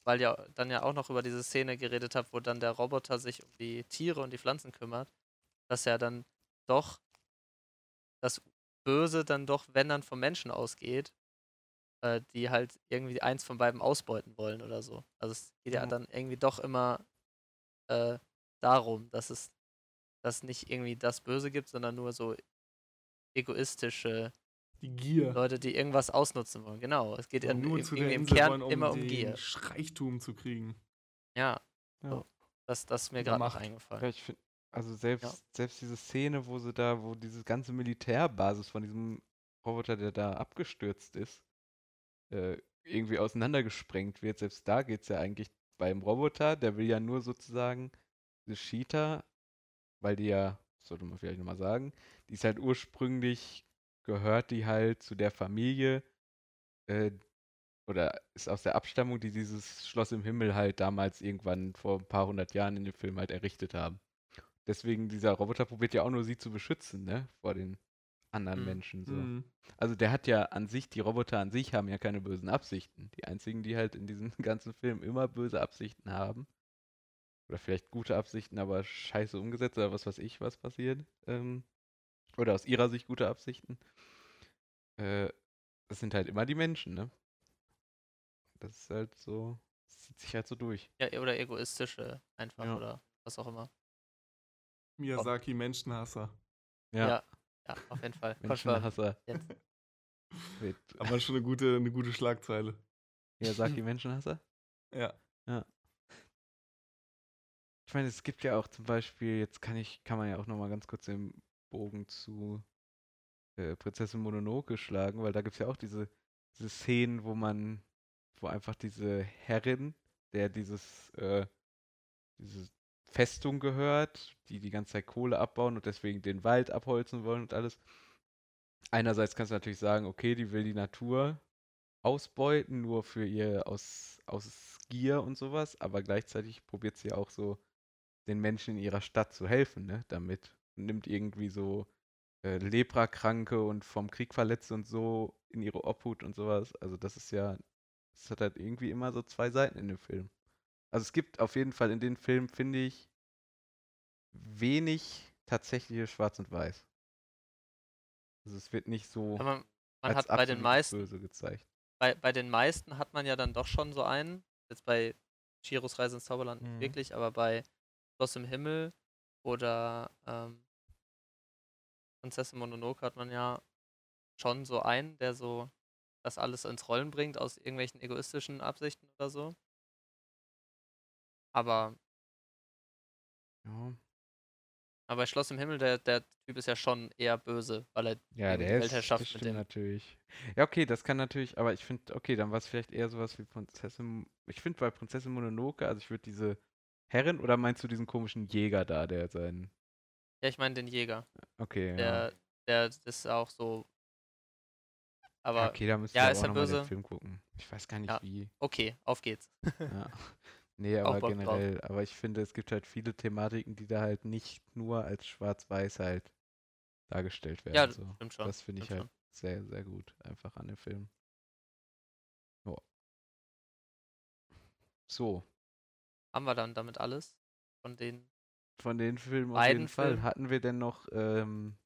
weil ja dann ja auch noch über diese Szene geredet habt, wo dann der Roboter sich um die Tiere und die Pflanzen kümmert, dass er dann doch das Böse dann doch, wenn dann vom Menschen ausgeht, äh, die halt irgendwie eins von beiden ausbeuten wollen oder so. Also es geht ja Ja. dann irgendwie doch immer äh, darum, dass es dass nicht irgendwie das Böse gibt, sondern nur so egoistische Die Gier. Leute, die irgendwas ausnutzen wollen. Genau, es geht ja nur im- zu der irgendwie im Kern wollen, um immer um den Gier. Reichtum zu kriegen. Ja, Ja. so. das, das ist mir gerade noch eingefallen. Ja, ich finde Also selbst, selbst diese Szene, wo sie da, wo diese ganze Militärbasis von diesem Roboter, der da abgestürzt ist, äh, irgendwie auseinandergesprengt wird, selbst da geht es ja eigentlich beim Roboter, der will ja nur sozusagen diese Cheetah, weil die ja, sollte man vielleicht nochmal sagen, die ist halt ursprünglich, gehört die halt zu der Familie, äh, oder ist aus der Abstammung, die dieses Schloss im Himmel halt damals irgendwann vor ein paar hundert Jahren in dem Film halt errichtet haben. Deswegen, dieser Roboter probiert ja auch nur sie zu beschützen, ne? Vor den anderen Mhm. Menschen so. Mhm. Also der hat ja an sich, die Roboter an sich haben ja keine bösen Absichten. Die einzigen, die halt in diesem ganzen Film immer böse Absichten haben. Oder vielleicht gute Absichten, aber scheiße umgesetzt oder was weiß ich, was passiert. Ähm, oder aus ihrer Sicht gute Absichten. Äh, das sind halt immer die Menschen, ne? Das ist halt so, das zieht sich halt so durch. Ja, oder egoistische einfach Ja. oder was auch immer. Miyazaki Menschenhasser. Ja, Ja, ja, auf jeden Fall. Menschenhasser. Jetzt. Aber schon eine gute, eine gute Schlagzeile. Miyazaki Menschenhasser? Ja. Ich meine, es gibt ja auch zum Beispiel, jetzt kann ich, kann man ja auch nochmal ganz kurz den Bogen zu äh, Prinzessin Mononoke schlagen, weil da gibt es ja auch diese, diese Szenen, wo man, wo einfach diese Herrin, der dieses, äh, diese Festung gehört, die die ganze Zeit Kohle abbauen und deswegen den Wald abholzen wollen und alles. Einerseits kannst du natürlich sagen, okay, die will die Natur ausbeuten, nur für ihr aus, aus Gier und sowas, aber gleichzeitig probiert sie auch so den Menschen in ihrer Stadt zu helfen, ne, damit. Und nimmt irgendwie so äh, Leprakranke und vom Krieg Verletzte und so in ihre Obhut und sowas. Also das ist ja, es hat halt irgendwie immer so zwei Seiten in dem Film. Also es gibt auf jeden Fall in den Filmen, finde ich, wenig tatsächliche Schwarz und Weiß. Also es wird nicht so Aber man, man als hat bei den meisten, böse gezeigt. bei, bei den meisten hat man ja dann doch schon so einen. Jetzt bei Chiros Reise ins Zauberland Mhm. nicht wirklich, aber bei Schloss im Himmel oder ähm, Prinzessin Mononoke hat man ja schon so einen, der so das alles ins Rollen bringt aus irgendwelchen egoistischen Absichten oder so. Aber, Ja, aber Schloss im Himmel, der, der Typ ist ja schon eher böse, weil er ja die der ist, Weltherrschaft das mit dem natürlich. Ja, okay, das kann natürlich, aber ich finde, okay, dann war es vielleicht eher sowas wie Prinzessin, ich finde bei Prinzessin Mononoke, also ich würde diese Herrin, oder meinst du diesen komischen Jäger da, der sein, Ja, ich meine den Jäger. okay, ja. Der, der ist auch so. Ja, Aber okay, da müsst ja, ihr ist auch er nochmal den böse? Film gucken. Ich weiß gar nicht Ja. wie. okay, auf geht's. Ja. Nee, aber Bock drauf. generell, aber ich finde, es gibt halt viele Thematiken, die da halt nicht nur als schwarz-weiß halt dargestellt werden. Ja, das so. stimmt schon. Das finde ich halt sehr, sehr gut einfach an dem Film. Ja. So, Haben wir dann damit alles? Von den. von den Filmen auf Beiden jeden Fall. Filmen? Hatten wir denn noch ähm,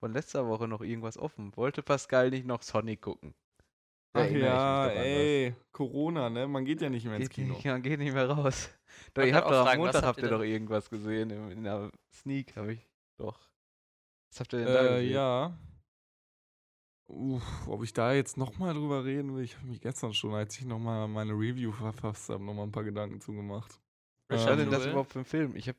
von letzter Woche noch irgendwas offen? Wollte Pascal nicht noch Sonic gucken? Da Ach ja, an was. ey, Corona, ne? Man geht ja nicht mehr ins Geht Kino. man geht nicht mehr raus. Doch, ihr habt doch am fragen, was Montag habt ihr doch irgendwas gesehen. In, in der Sneak habe ich doch. Was habt ihr denn da Äh, gesehen? ja. Uff, ob ich da jetzt nochmal drüber reden will, ich habe mich gestern schon, als ich nochmal meine Review verfasst habe, nochmal ein paar Gedanken zugemacht. Was war denn das überhaupt für ein Film? Ich habe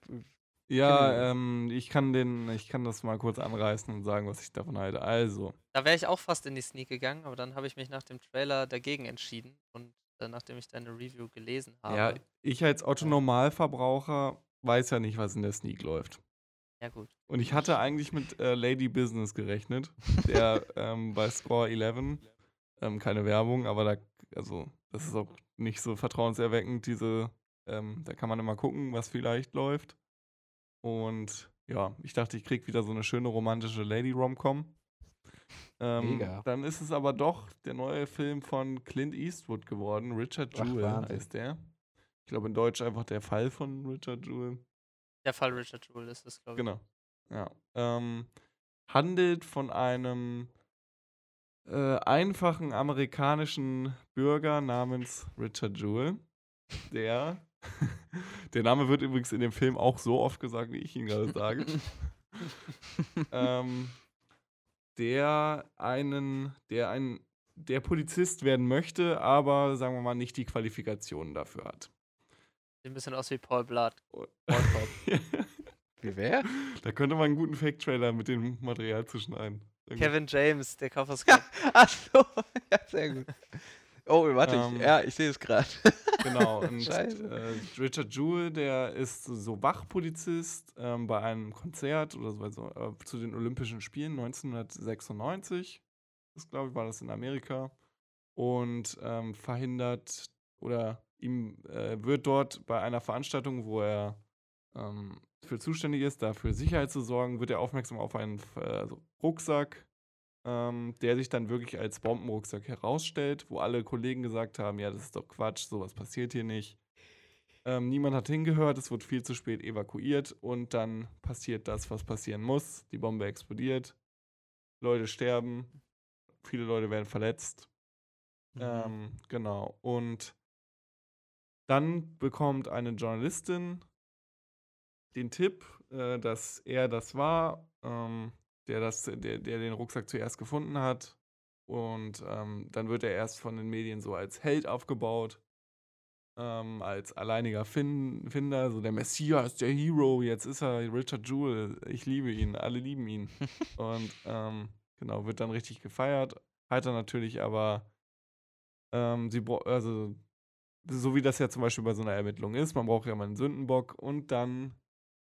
Ja, ähm, ich kann den, ich kann das mal kurz anreißen und sagen, was ich davon halte. Also, Da wäre ich auch fast in die Sneak gegangen, aber dann habe ich mich nach dem Trailer dagegen entschieden und äh, nachdem ich deine Review gelesen habe. ja, ich als Otto-Normalverbraucher weiß ja nicht, was in der Sneak läuft. ja gut. Und ich hatte eigentlich mit äh, Lady Business gerechnet, der ähm, bei Score 11, ähm, keine Werbung, aber da, also, das ist auch nicht so vertrauenserweckend, diese, ähm, da kann man immer gucken, was vielleicht läuft. Und ja, ich dachte, ich krieg wieder so eine schöne romantische Lady-Rom-Com. Ähm, Mega. Dann ist es aber doch der neue Film von Clint Eastwood geworden. Richard Jewell heißt der. Ich glaube in Deutsch einfach der Fall von Richard Jewell. Der Fall Richard Jewell ist es, glaube ich. Genau. Ja. Ähm, handelt von einem äh, einfachen amerikanischen Bürger namens Richard Jewell, der. der Name wird übrigens in dem Film auch so oft gesagt, wie ich ihn gerade sage. ähm, der einen, der ein, der Polizist werden möchte, aber sagen wir mal nicht die Qualifikationen dafür hat. Sieht ein bisschen aus wie Paul Blood. Oh. Paul. Wie Wer? Da könnte man einen guten Fake-Trailer mit dem Material. Irgendwie. Kevin James, der Kaufhaus-Club. Ach so, ja, sehr gut. Oh, warte, Ähm, ich, ja, ich sehe es gerade. Genau, und äh, Richard Jewell, der ist so Wachpolizist ähm, bei einem Konzert oder so, also, äh, zu den Olympischen Spielen 1996. Das glaube ich, war das in Amerika. Und ähm, verhindert oder ihm äh, wird dort bei einer Veranstaltung, wo er ähm, für zuständig ist, dafür Sicherheit zu sorgen, wird er aufmerksam auf einen also Rucksack, ähm, der sich dann wirklich als Bombenrucksack herausstellt, wo alle Kollegen gesagt haben, ja, das ist doch Quatsch, sowas passiert hier nicht. Ähm, niemand hat hingehört, es wird viel zu spät evakuiert und dann passiert das, was passieren muss. Die Bombe explodiert, Leute sterben, viele Leute werden verletzt. Mhm. Ähm, genau. Und dann bekommt eine Journalistin den Tipp, äh, dass er das war, ähm, der, das, der, der den Rucksack zuerst gefunden hat. Und ähm, dann wird er erst von den Medien so als Held aufgebaut, ähm, als alleiniger fin Finder, so der Messias, der Hero. Jetzt ist er Richard Jewell. Ich liebe ihn, alle lieben ihn. Und ähm, genau, wird dann richtig gefeiert. Hat er natürlich aber, ähm, sie also so wie das ja zum Beispiel bei so einer Ermittlung ist, man braucht ja mal einen Sündenbock und dann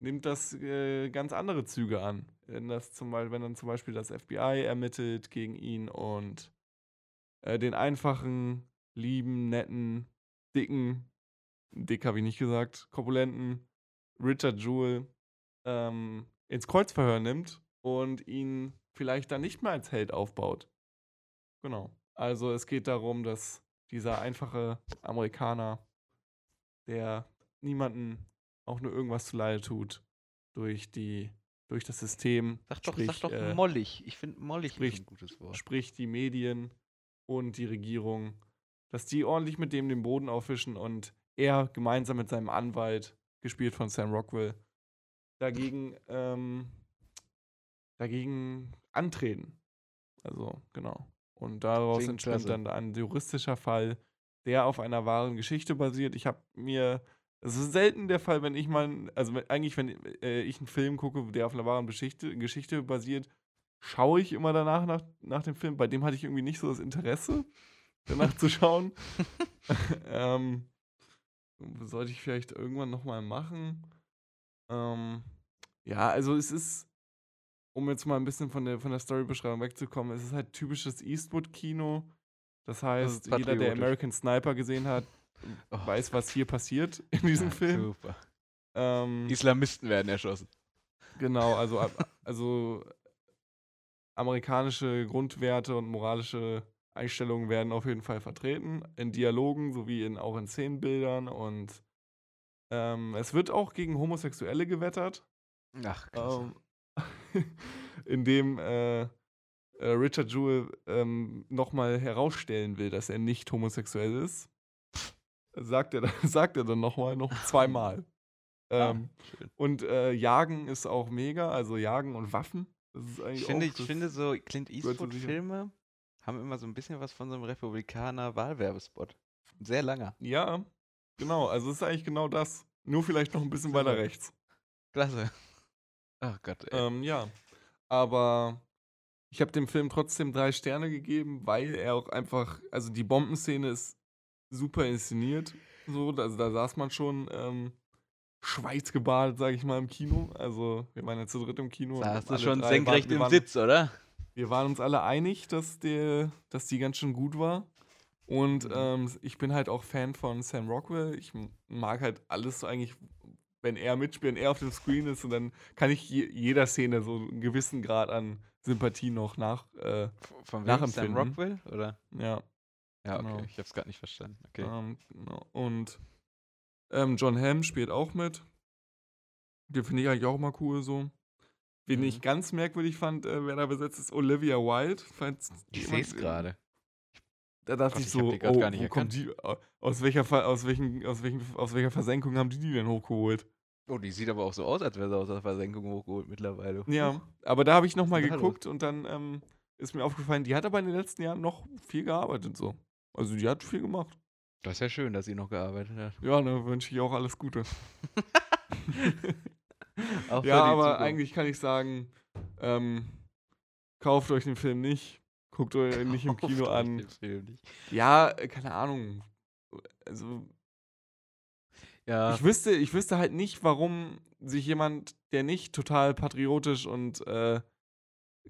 nimmt das äh, ganz andere Züge an. Wenn, das zum Beispiel, wenn dann zum Beispiel das FBI ermittelt gegen ihn und äh, den einfachen, lieben, netten, dicken, dick habe ich nicht gesagt, korpulenten Richard Jewell ähm, ins Kreuzverhör nimmt und ihn vielleicht dann nicht mehr als Held aufbaut. Genau. Also es geht darum, dass dieser einfache Amerikaner, der niemanden auch nur irgendwas zuleide tut, durch die, durch das System, Sag doch, sprich, sag doch äh, mollig. Ich finde mollig sprich- ein gutes Wort. sprich die Medien und die Regierung, dass die ordentlich mit dem den Boden aufwischen und er gemeinsam mit seinem Anwalt, gespielt von Sam Rockwell, dagegen, ähm, dagegen antreten. Also, genau. Und daraus Klingt entspringt klasse. dann ein juristischer Fall, der auf einer wahren Geschichte basiert. Ich habe mir, es ist selten der Fall, wenn ich mal, also eigentlich, wenn äh, ich einen Film gucke, der auf einer wahren Geschichte, Geschichte basiert, schaue ich immer danach nach, nach dem Film. Bei dem hatte ich irgendwie nicht so das Interesse, danach zu schauen. ähm, sollte ich vielleicht irgendwann nochmal machen. Ähm, ja, also es ist, um jetzt mal ein bisschen von der, von der Storybeschreibung wegzukommen, es ist halt typisches Eastwood-Kino. Das heißt, jeder, der. American Sniper gesehen hat, Oh, weiß, was hier passiert in diesem ja, Film. Super. Ähm, Islamisten werden erschossen. Genau, also, also amerikanische Grundwerte und moralische Einstellungen werden auf jeden Fall vertreten, in Dialogen sowie in, auch in Szenenbildern und ähm, es wird auch gegen Homosexuelle gewettert, Ach, klasse. ähm, indem äh, äh, Richard Jewell ähm, nochmal herausstellen will, dass er nicht homosexuell ist. Sagt er, sagt er dann nochmal, noch zweimal. Ah, Ähm, schön. und äh, Jagen ist auch mega, also Jagen und Waffen. Das ist eigentlich Ich finde, ich finde so Clint. Eastwood-Filme haben immer so ein bisschen was von so einem Republikaner-Wahlwerbespot. Sehr langer. Ja, genau. Also es ist eigentlich genau das. Nur vielleicht noch ein bisschen weiter rechts. Klasse. Ach Gott, ey. Ähm, ja. Aber ich habe dem Film trotzdem drei Sterne gegeben, weil er auch einfach, also die Bombenszene ist super inszeniert. So, also da saß man schon ähm, schweißgebadet, sage ich mal, im Kino. Also wir waren ja zu dritt im Kino. Da hast du schon senkrecht waren, im waren, Sitz, oder? Wir waren uns alle einig, dass, der, dass die ganz schön gut war. Und Mhm. ähm, ich bin halt auch Fan von Sam Rockwell. Ich mag halt alles so eigentlich, wenn er mitspielt, wenn er auf dem Screen ist und dann kann ich je, jeder Szene so einen gewissen Grad an Sympathie noch nach. Äh, F- Von wem? Sam Nachempfinden. Rockwell? Oder? ja, Ja, okay. Genau. Ich hab's gerade nicht verstanden. Okay. ähm, genau. Und ähm, John Hamm spielt auch mit. Den finde ich eigentlich auch mal cool so. Wen Mhm. ich ganz merkwürdig fand, äh, wer da besetzt ist, Olivia Wilde. Falls Ich sehe es gerade. Da dachte Gott, ich ich so, grad oh, gar nicht wo kommt die, au- aus welcher, aus, welchen, aus, welchen, aus welcher Versenkung haben die die denn hochgeholt? Oh, die sieht aber auch so aus, als wäre sie aus der Versenkung hochgeholt mittlerweile. Ja, aber da habe ich nochmal geguckt und dann ähm, ist mir aufgefallen, die hat aber in den letzten Jahren noch viel gearbeitet so. Also die hat viel gemacht. Das ist ja schön, dass sie noch gearbeitet hat. Ja, ne, wünsche ich auch alles Gute. Ja, aber Zukunft. eigentlich kann ich sagen, ähm, kauft euch den Film nicht, guckt euch ihn nicht im Kauft Kino an. Ja, äh, keine Ahnung. Also, Ja, ich wüsste, ich wüsste halt nicht, warum sich jemand, der nicht total patriotisch und äh,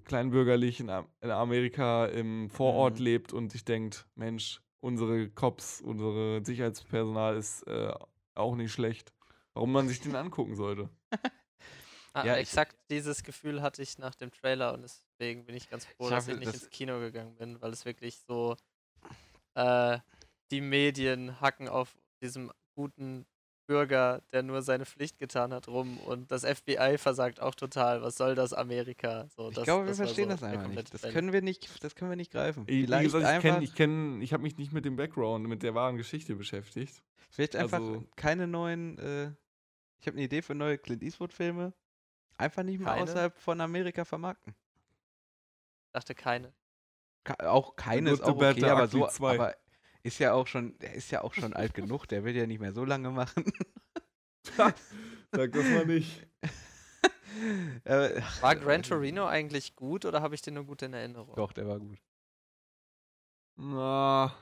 kleinbürgerlich in, in Amerika im Vorort Mhm. lebt und sich denkt, Mensch, unsere Cops, unsere Sicherheitspersonal ist äh, auch nicht schlecht. Warum man sich den angucken sollte. Ah, Ja, ich- exakt dieses Gefühl hatte ich nach dem Trailer und deswegen bin ich ganz froh, Ich dass ich nicht das- ins Kino gegangen bin, weil es wirklich so äh, die Medien hacken auf diesem guten Bürger, der nur seine Pflicht getan hat, rum und das FBI versagt auch total. Was soll das Amerika? So, ich das, glaube, wir das verstehen so das einfach nicht. Das können wir nicht, das können wir nicht greifen. Ich, Vielleicht gesagt, ich kenne, ich, kenn, ich habe mich nicht mit dem Background, mit der wahren Geschichte beschäftigt. vielleicht einfach also- keine neuen, äh, ich habe eine Idee für neue Clint Eastwood-Filme. Einfach nicht mehr Keine? außerhalb von Amerika vermarkten. Ich dachte keine. Ka auch keine ist Good, auch okay, aber so, 2. aber ist ja auch schon, der ist ja auch schon alt genug, der will ja nicht mehr so lange machen. Sag das mal nicht. Äh, War äh, Gran Torino eigentlich gut oder habe ich den nur gut in Erinnerung? Doch, der war gut. Na,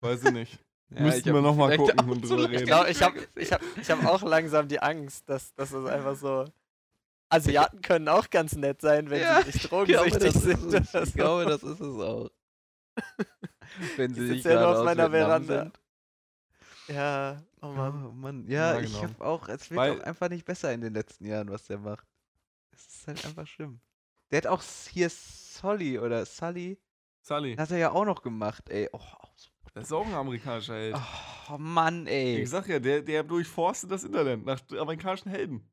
weiß ich nicht. Ja, Müssten ich wir hab noch mal vielleicht gucken und drüber reden. Ich glaube, nicht ich habe ich hab, ich hab auch langsam die Angst, dass, dass es einfach so. Asiaten können auch ganz nett sein, wenn Ja, sie nicht Ich drogensüchtig das sind. Ich glaube, das ist es auch. Wenn sie Ich nicht sitze ja nur gerade aus meiner Vietnam Veranda. sind. Ja, oh Mann. Oh Mann, ja, Ja, ich genau. habe auch, es wird Weil- auch einfach nicht besser in den letzten Jahren, was der macht. Es ist halt einfach schlimm. Der hat auch hier Solly oder Sully, Sully, hat er ja auch noch gemacht, ey. Oh, das ist auch ein amerikanischer Held. oh Mann, ey. Ich sag ja, der, der durchforstet das Internet nach amerikanischen Helden.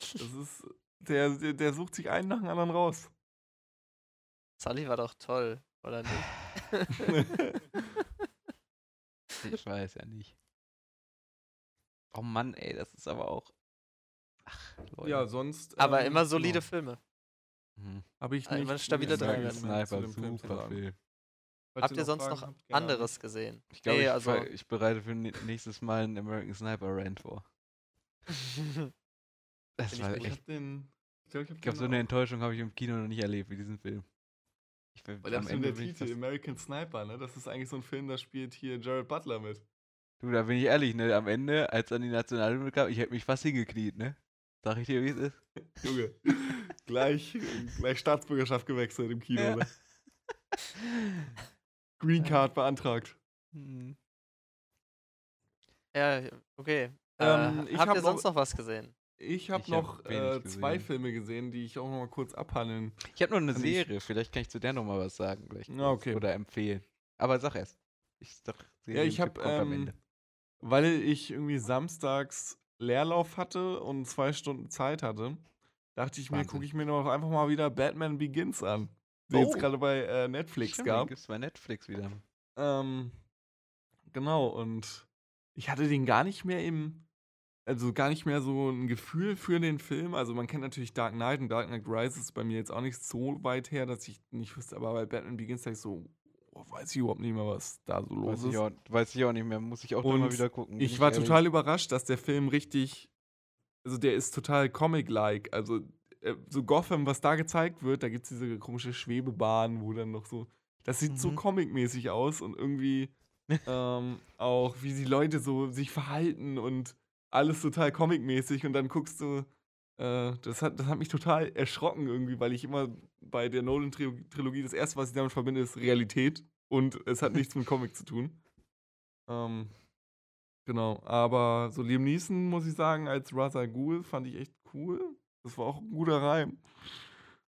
Das ist, der, der, der sucht sich einen nach dem anderen raus. Sully war doch toll, oder nicht? Ich weiß ja nicht. Oh Mann, ey, das ist aber auch. Ach, Leute. ja, sonst. Aber ähm, immer solide genau. Filme. Mhm. Habe ich nicht. immer stabile Dreier. zu Sniper, super. Film. Habt ihr sonst Fragen noch habt, anderes gesehen? Ich glaube, Nee, ich, also- ich bereite für nä- nächstes Mal einen American Sniper Rant vor. Das Bin ich war. Ich echt. Ich glaube, ich hab Ich glaube, den so eine. Enttäuschung habe ich im Kino noch nicht erlebt wie diesen Film. Ich, bin- Weil das ist der Titel, American Sniper, ne? Das ist eigentlich so ein Film, da spielt hier Jared Butler mit. Du, da bin ich ehrlich, ne? Am Ende, als dann die Nationalhymne kam, ich hätte mich fast hingekniet, ne? Sag ich dir, wie es ist? Junge. gleich, gleich Staatsbürgerschaft gewechselt im Kino, Ja. ne? Green Card beantragt. Hm. ja, okay. Ähm, äh, ich habt hab ihr sonst noch was gesehen? Ich habe Ich hab noch wenig äh, zwei. Filme gesehen, die ich auch noch mal kurz abhandeln. Ich habe noch eine ich- Serie, vielleicht kann ich zu der noch mal was sagen gleich. Na, kurz okay. Oder empfehlen. Aber sag erst. Ich sag, Ja, ich habe, ähm, Ende. weil ich irgendwie samstags Leerlauf hatte und zwei Stunden Zeit hatte, dachte ich mir, Wahnsinn. gucke ich mir noch einfach mal wieder Batman Begins an, den es Oh. gerade bei äh, Netflix Stimmt, gab. gibt's bei Netflix wieder. Ähm, genau, und ich hatte den gar nicht mehr im, also gar nicht mehr so ein Gefühl für den Film. Also man kennt natürlich Dark Knight und Dark Knight Rises bei mir jetzt auch nicht so weit her, dass ich nicht wüsste, aber bei Batman Begins dachte ich so, oh, weiß ich überhaupt nicht mehr, was da so los Weiß ich, ist. auch, weiß ich auch nicht mehr, muss ich auch mal wieder gucken. Ich war ehrlich. total überrascht, dass der Film richtig, also der ist total Comic-like. Also äh, so Gotham, was da gezeigt wird, da gibt es diese komische Schwebebahn, wo dann noch so, das sieht so Mhm. Comic-mäßig aus und irgendwie ähm, auch, wie die Leute so sich verhalten und alles total Comic-mäßig und dann guckst du, äh, das, hat, das hat mich total erschrocken irgendwie, weil ich immer bei der Nolan-Trilogie, das erste, was ich damit verbinde, ist Realität und es hat nichts mit Comic zu tun. Ähm, genau, aber so Liam Neeson, muss ich sagen, als Ra's al Ghul fand ich echt cool. Das war auch ein guter Reim.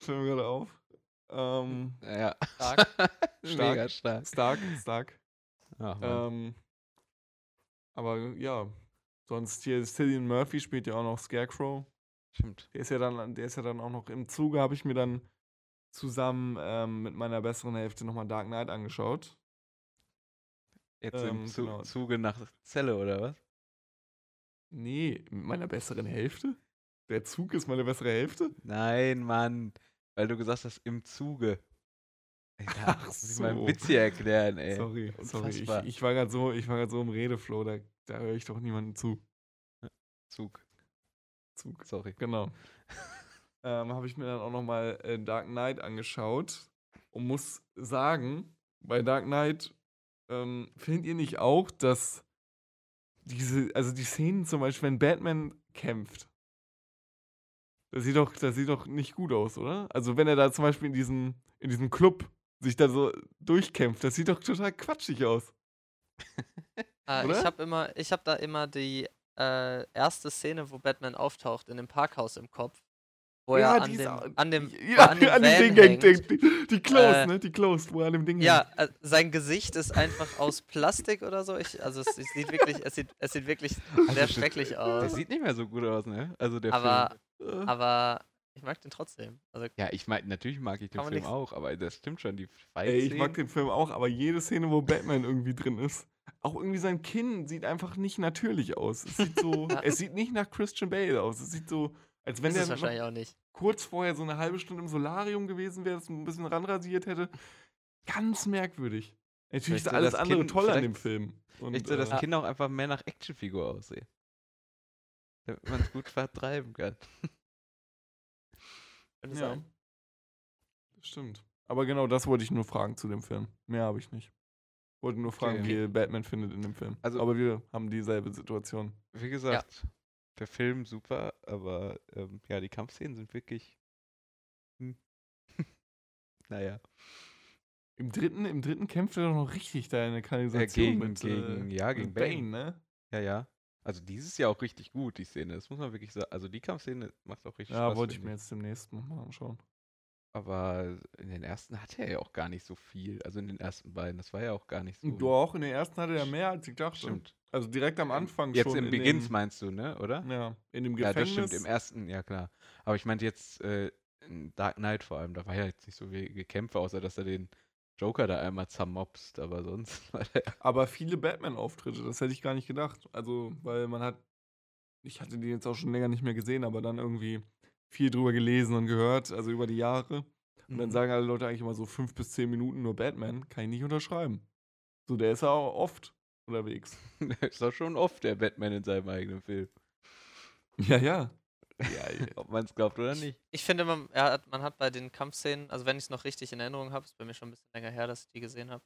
Fällt mir gerade auf. Ähm, Ja. Stark. Mega stark. Stark, Stark. Ach. Ähm, aber ja, sonst hier Cillian Murphy spielt ja auch noch Scarecrow. Stimmt. Der ist ja dann, der ist ja dann auch noch im Zuge, habe ich mir dann zusammen ähm, mit meiner besseren Hälfte nochmal Dark Knight angeschaut. Jetzt ähm, im Zu genau. Zuge nach Zelle, oder was? Nee, mit meiner besseren Hälfte? Der Zug ist meine bessere Hälfte? Nein, Mann. Weil du gesagt hast, im Zuge. Ach muss ich meinen so. Witz hier erklären, ey. sorry, sorry. Ich, unfassbar. ich war gerade so, ich war so im Redeflow, da, da höre ich doch niemanden zu. Zug. Zug. Sorry. Genau. ähm, habe ich mir dann auch nochmal äh, Dark Knight angeschaut und muss sagen, bei Dark Knight ähm, findet ihr nicht auch, dass diese, also die Szenen zum Beispiel, wenn Batman kämpft, das sieht doch, das sieht doch nicht gut aus, oder? Also wenn er da zum Beispiel in diesem, in diesem Club sich da so durchkämpft, das sieht doch total quatschig aus. Äh, ich habe immer, ich habe da immer die äh, erste Szene, wo Batman auftaucht, in dem Parkhaus im Kopf. Wo er an dem, au- an dem, ja, an dem, Van Ding hängt, hängt. die, die, Closed, Äh, ne? Die Closed, wo er an dem Ding Ja, hängt. äh, sein Gesicht ist einfach aus Plastik oder so. Ich, also es, es sieht wirklich, es sieht, es sieht wirklich sehr das- schrecklich Der aus. sieht nicht mehr so gut aus, ne? Also der Aber, Film. Äh, aber ich mag den trotzdem. Also Ja, ich meine, natürlich mag ich den Film auch, aber das stimmt schon. Die Ey, ich mag den Film auch, aber jede Szene, wo Batman irgendwie drin ist, auch irgendwie sein Kinn sieht einfach nicht natürlich aus. Es sieht so, Ja. es sieht nicht nach Christian Bale aus. Es sieht so, als wenn ist der kurz vorher so eine halbe Stunde im Solarium gewesen wäre, das ein bisschen ranrasiert hätte. Ganz merkwürdig. Natürlich Vielleicht ist alles andere Kind- toll an dem Film. Und, Vielleicht soll das äh, Kind auch einfach mehr nach Actionfigur aussehen. Damit man es gut vertreiben kann. Ja. stimmt. Aber genau das wollte ich nur fragen zu dem Film. Mehr habe ich nicht. Wollte nur fragen, Okay. wie ihr Batman findet in dem Film. Also- aber wir haben dieselbe Situation. Wie gesagt, der Film super, aber ähm, ja, die Kampfszenen sind wirklich. Hm. naja. Im dritten, im dritten kämpft er doch noch richtig da in der Äh, Kanalisation gegen, mit, gegen, äh, ja, gegen mit Bane. ne? Ja, ja. Also dieses Jahr auch richtig gut, die Szene. Das muss man wirklich sagen. Also die Kampfszene macht auch richtig Ja, Spaß. wollte ich mir jetzt demnächst mal anschauen. Aber in den ersten hatte er ja auch gar nicht so viel. Also in den ersten beiden. Das war ja auch gar nicht so. Du auch, in der ersten hatte er mehr als ich dachte. Stimmt. Also direkt am Anfang Jetzt schon. im in Begins dem, meinst du, ne? Oder? Ja, in dem Ja, Gefängnis. das stimmt. Im ersten, ja klar. Aber ich meinte jetzt äh, in Dark Knight vor allem. Da war ja jetzt nicht so wenige Kämpfe, außer dass er den Joker da einmal zermobst. Aber sonst war der. Aber viele Batman-Auftritte, das hätte ich gar nicht gedacht. Also, weil man hat, ich hatte die jetzt auch schon länger nicht mehr gesehen, aber dann irgendwie viel drüber gelesen und gehört, also über die Jahre. Und dann Mhm. sagen alle Leute eigentlich immer so fünf bis zehn Minuten nur Batman, kann ich nicht unterschreiben. So, der ist ja auch oft unterwegs. Der ist doch schon oft der Batman in seinem eigenen Film. Ja, ja. Ja, ob man es glaubt oder nicht. Ich finde, man, er hat, man hat bei den Kampfszenen, also wenn ich es noch richtig in Erinnerung habe, ist bei mir schon ein bisschen länger her, dass ich die gesehen habe,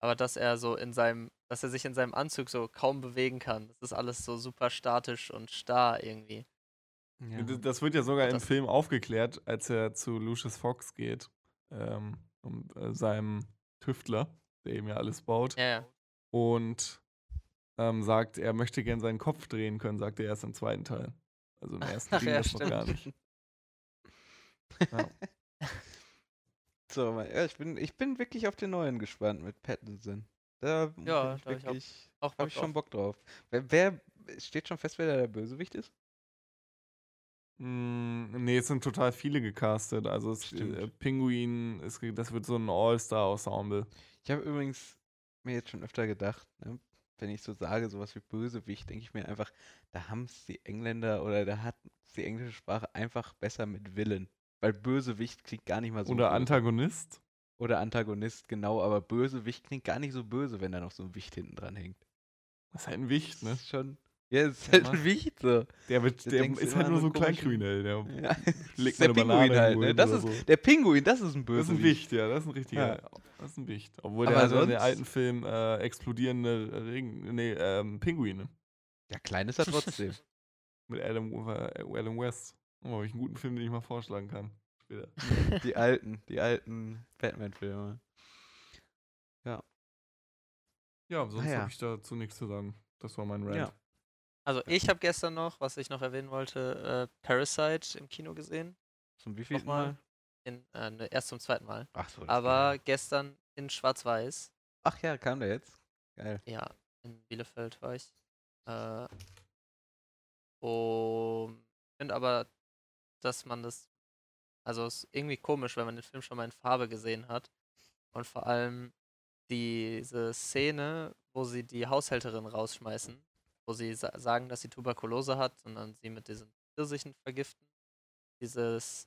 aber dass er so in seinem, dass er sich in seinem Anzug so kaum bewegen kann. Das ist alles so super statisch und starr irgendwie. Ja. Das- wird ja sogar im Film aufgeklärt, als er zu Lucius Fox geht, ähm, um, äh, seinem Tüftler, der ihm ja alles baut. Ja, ja. und ähm, sagt, er möchte gern seinen Kopf drehen können, sagt er erst im zweiten Teil. Also im ersten Ach ging ja, das noch gar nicht. Ja. So, ich bin, ich bin wirklich auf den neuen gespannt mit Pattinson. Da bin Ja, ich da hab ich auch- wirklich, Auch habe Bock ich schon. Bock drauf. Wer, wer steht schon fest, wer da der Bösewicht ist? Mm, nee, es sind total viele gecastet. Also es, äh, Pinguin, es, das wird so ein All-Star-Ensemble. Ich habe übrigens mir jetzt schon öfter gedacht, ne, wenn ich so sage, sowas wie Bösewicht, denke ich mir einfach, da haben es die Engländer oder da hat die englische Sprache einfach besser mit Willen. Weil Bösewicht klingt gar nicht mal so Oder böse. Antagonist. Oder Antagonist, genau, aber Bösewicht klingt gar nicht so böse, wenn da noch so ein Wicht hinten dran hängt. Das ist halt ein Wicht, ne? Das ist schon. Ja, ist Ja, halt ein Wicht so. Der, wird, der du ist halt nur so komischen- Kleinkriminell. Der Ja, legt der Pinguin halt, ne? Das ist, so. Der Pinguin, das ist ein Das ist ein. Wicht, ja, das ist ein richtiger. Ja. Das ist ein Wicht. Obwohl Aber der hat in den alten Film äh, explodierende Regen, nee, ähm, Pinguine Ja, klein ist er trotzdem. mit Adam, äh, Adam West. Oh, habe ich einen guten Film, den ich mal vorschlagen kann. Später. die alten, die alten Batman-Filme. Ja, sonst Naja. habe ich dazu nichts zu sagen. Das war mein Rant. Ja. Also ich habe gestern noch, was ich noch erwähnen wollte, äh, Parasite im Kino gesehen. Zum wievielten. Mal? In, äh, ne, erst zum zweiten Mal. Ach so. Aber gestern in Schwarz-Weiß. Ach ja, kam der jetzt? Geil. Ja, in Bielefeld war ich. Äh, und ich finde aber, dass man das. Also es ist irgendwie komisch, wenn man den Film schon mal in Farbe gesehen hat. Und vor allem diese Szene, wo sie die Haushälterin rausschmeißen, wo sie sa sagen, dass sie Tuberkulose hat, sondern sie mit diesen Pfirsichen vergiften. Dieses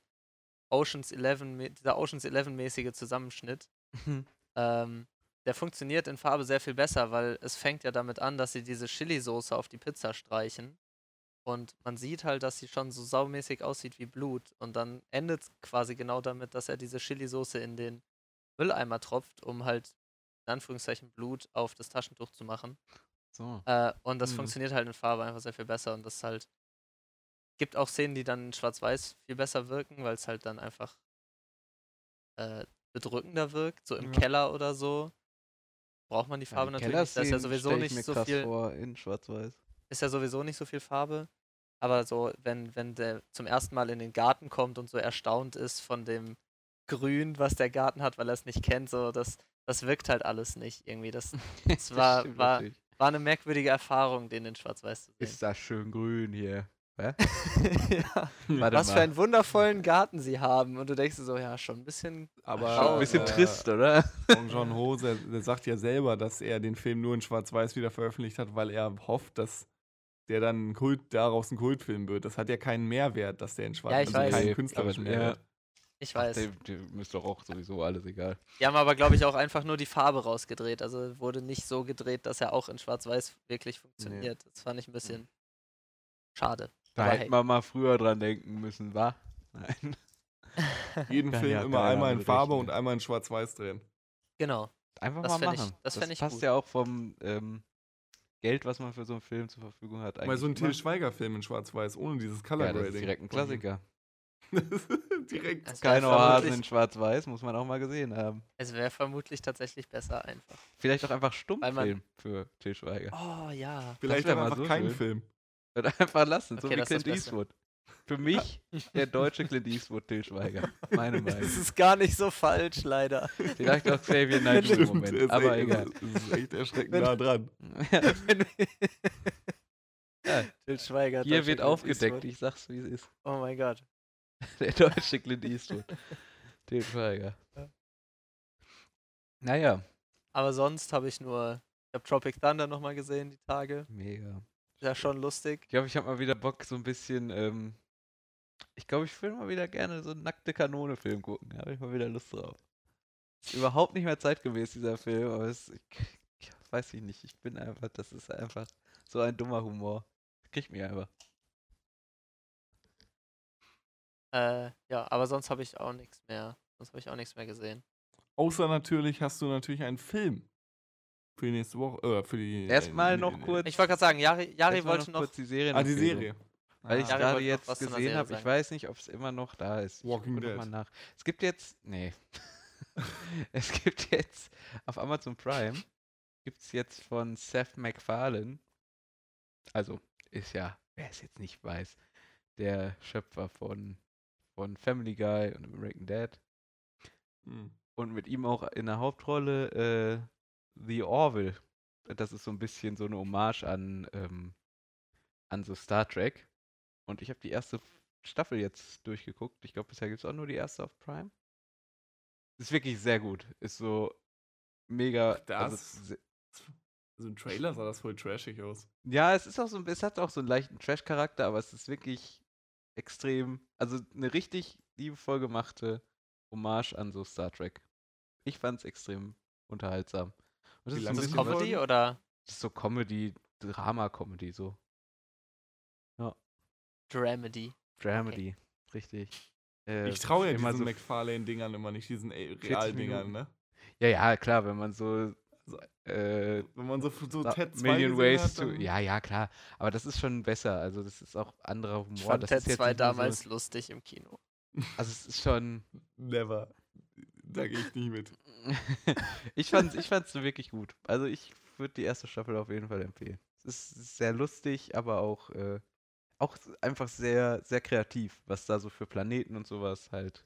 Oceans 11, mä- dieser Oceans 11-mäßige Zusammenschnitt. Ähm, der funktioniert in Farbe sehr viel besser, weil es fängt ja damit an, dass sie diese Chili-Soße auf die Pizza streichen. Und man sieht halt, dass sie schon so saumäßig aussieht wie Blut. Und dann endet es quasi genau damit, dass er diese Chili-Soße in den Mülleimer tropft, um halt in Anführungszeichen Blut auf das Taschentuch zu machen. So. Äh, und das Mhm. funktioniert halt in Farbe einfach sehr viel besser. Und das halt gibt auch Szenen, die dann in Schwarz-Weiß viel besser wirken, weil es halt dann einfach äh, bedrückender wirkt, so im Ja. Keller oder so. Braucht man die Farbe Ja, die natürlich nicht. Da ist ja sowieso nicht so viel vor in Schwarz-Weiß. ist ja sowieso nicht so viel Farbe. Aber so, wenn, wenn der zum ersten Mal in den Garten kommt und so erstaunt ist von dem Grün, was der Garten hat, weil er es nicht kennt, so, das, das wirkt halt alles nicht irgendwie. Das, das war, war. War eine merkwürdige Erfahrung, den in Schwarz-Weiß zu sehen. Ist das schön grün hier. Hä? ja. Was mal. für einen wundervollen Garten sie haben. Und du denkst dir so, ja, schon ein bisschen. Aber Schon ein bisschen äh, trist, oder? Bong Joon Ho, der, der sagt ja selber, dass er den Film nur in Schwarz-Weiß wieder veröffentlicht hat, weil er hofft, dass der dann ein Kult, daraus ein Kultfilm wird. Das hat ja keinen Mehrwert, dass der in Schwarz Ja, ich also weiß. keinen künstlerischen aber- ja. Ich weiß. Dem, dem ist doch auch sowieso alles egal. Die haben aber, glaube ich, auch einfach nur die Farbe rausgedreht. Also wurde nicht so gedreht, dass er auch in Schwarz-Weiß wirklich funktioniert. Das fand ich ein bisschen schade. Da Aber hätte hey. man mal früher dran denken müssen, wa? Nein. Jeden Film ja immer einmal in Farbe und einmal in Schwarz-Weiß drehen. Genau. Einfach Das mal fänd ich- machen. das fänd ich passt gut. ja auch vom ähm, Geld, was man für so einen Film zur Verfügung hat. Mal so ein eigentlich Till. Schweiger-Film in Schwarz-Weiß, ohne dieses Color Ja, das Grading. ist direkt ein. Klassiker. direkt. Keine Oasen in Schwarz-Weiß, muss man auch mal gesehen haben. Es wäre vermutlich tatsächlich besser einfach. Vielleicht auch einfach Stummfilm für Till Schweiger. Oh ja. Vielleicht auch mal einfach so keinen schön. Film. Wird einfach lassen, so Okay, wie das ist Clint. Eastwood. Für mich der deutsche Clint Eastwood Till Schweiger. Meine Meinung. Das ist gar nicht so falsch, leider. Vielleicht auch Xavier Naidoo im Moment, ist aber echt, egal. Das ist echt erschreckend Wenn- nah dran. Ja, Till Schweiger. hier wird Clint aufgedeckt, Eastwood. ich sag's wie es ist. Oh mein Gott. Der deutsche Clint Eastwood. Till Schweiger. Ja. Naja, Aber sonst habe ich nur. Ich habe Tropic Thunder nochmal gesehen, die Tage. mega. Ist ja schon lustig. Ich glaube, ich habe mal wieder Bock, so ein bisschen. Ähm, ich glaube, ich will mal wieder gerne so einen nackte Kanone-Film gucken. Da habe ich mal wieder Lust drauf. Ist überhaupt nicht mehr zeitgemäß, dieser Film, aber es, ich, ich weiß ich nicht. Ich bin einfach, das ist einfach so ein dummer Humor. Kriegt mich einfach. Äh, ja, aber sonst habe ich auch nichts mehr. Sonst habe ich auch nichts mehr gesehen. Außer natürlich hast du natürlich einen Film für die nächste Woche. Äh, für die. Erstmal äh, noch äh, kurz. Ich wollte gerade sagen, Yari, Yari erstmal wollte noch. kurz die Serie. Ah, die Serie. Weil ich Ah. Jari gerade jetzt gesehen habe, ich weiß nicht, ob es immer noch da ist. Walking ich gucke noch mal Dead. nach. Es gibt jetzt, nee, es gibt jetzt auf Amazon Prime gibt es jetzt von Seth MacFarlane, also ist ja, wer es jetzt nicht weiß, der Schöpfer von von Family Guy und American Dad Hm. und mit ihm auch in der Hauptrolle äh, The Orville. Das ist so ein bisschen so eine Hommage an, ähm, an so Star Trek. Und ich habe die erste Staffel jetzt durchgeguckt. Ich glaube, bisher gibt es auch nur die erste auf Prime. Ist wirklich sehr gut. Ist so mega. also Das- se- Also im Trailer sah das voll trashig aus. ja, es ist auch so, ein- es hat auch so einen leichten Trash-Charakter, aber es ist wirklich extrem, also eine richtig liebevoll gemachte Hommage an so Star Trek. Ich fand's extrem unterhaltsam. Und das Wie ist, Ist das Comedy Folgen? oder Das ist so Comedy, Drama-Comedy, so. Dramedy? Dramedy, richtig. Äh, Ich traue ja immer diesen so, McFarlane-Dingern immer nicht, diesen 40 Real-Dingern, ne? Ja, ja, klar, wenn man so. So, Äh, Wenn man so, so Ted 2 Million Ways hat, to. Ja, ja, klar. Aber das ist schon besser. Also, das ist auch anderer Humor. Ich fand das Ted ist jetzt 2 nicht nur damals So, lustig im Kino. also, es ist schon. Never. Da gehe ich nicht mit. ich fand's, ich fand's wirklich gut. Also, ich würde die erste Staffel auf jeden Fall empfehlen. Es ist sehr lustig, aber auch. Äh, auch einfach sehr, sehr kreativ, was da so für Planeten und sowas halt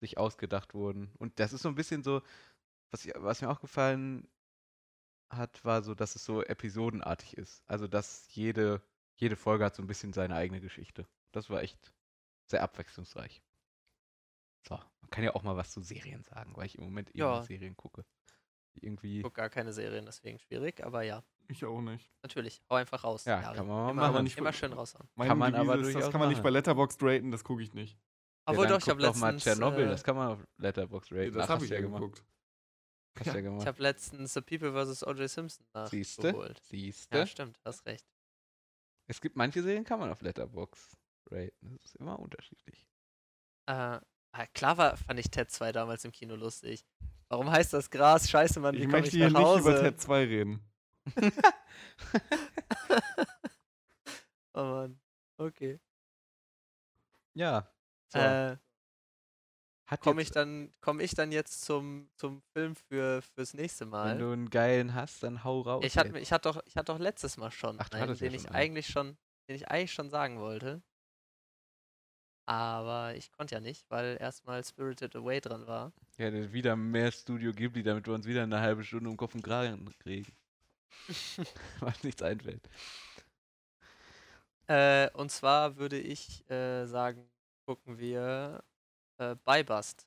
sich ausgedacht wurden. Und das ist so ein bisschen so, was, ich, was mir auch gefallen hat, war so, dass es so episodenartig ist. Also, dass jede, jede Folge hat so ein bisschen seine eigene Geschichte. Das war echt sehr abwechslungsreich. So, man kann ja auch mal was zu Serien sagen, weil ich im Moment eh Ja. Serien gucke. Irgendwie. Ich gucke gar keine Serien, deswegen schwierig, aber ja, Ich auch nicht. natürlich. Hau einfach raus. Ja, Yari. kann man mal immer, machen. Aber nicht immer schön raushauen. Kann man aber ist, das kann man nicht bei Letterboxd raten, das gucke ich nicht. Obwohl ja, doch, ich habe doch mal letztens. Tschernobyl, äh, das kann man auf Letterboxd raten. das habe ich ja gemacht. geguckt. Hast ja ich gemacht. habe letztens The People vs. O.J. Simpson Siehste? nachgeholt. Siehste? Ja, stimmt, hast recht. Es gibt manche Serien, kann man auf Letterbox raten. Das ist immer unterschiedlich. Äh, ah, klar war, fand ich Ted 2 damals im Kino lustig. Warum heißt das Gras? Scheiße, Mann, wie Ich komme möchte ich hier nach nicht über Ted 2 reden. oh Mann. Okay. Ja. So. Äh, komme ich dann, komme ich dann jetzt zum, zum Film für fürs nächste Wenn Mal? du einen geilen hast, dann hau raus. Ich hatte, ich hatte doch, ich hatte doch letztes Mal schon Ach, einen, hattest ja den ich schon eigentlich schon, den ich eigentlich schon sagen wollte. Aber ich konnte ja nicht, weil erstmal Spirited Away dran war. Ja, dann wieder mehr Studio Ghibli, damit wir uns wieder eine halbe Stunde um Kopf und Kragen kriegen. Weil nichts einfällt. Äh, und zwar würde ich äh, sagen, gucken wir äh, Bybust.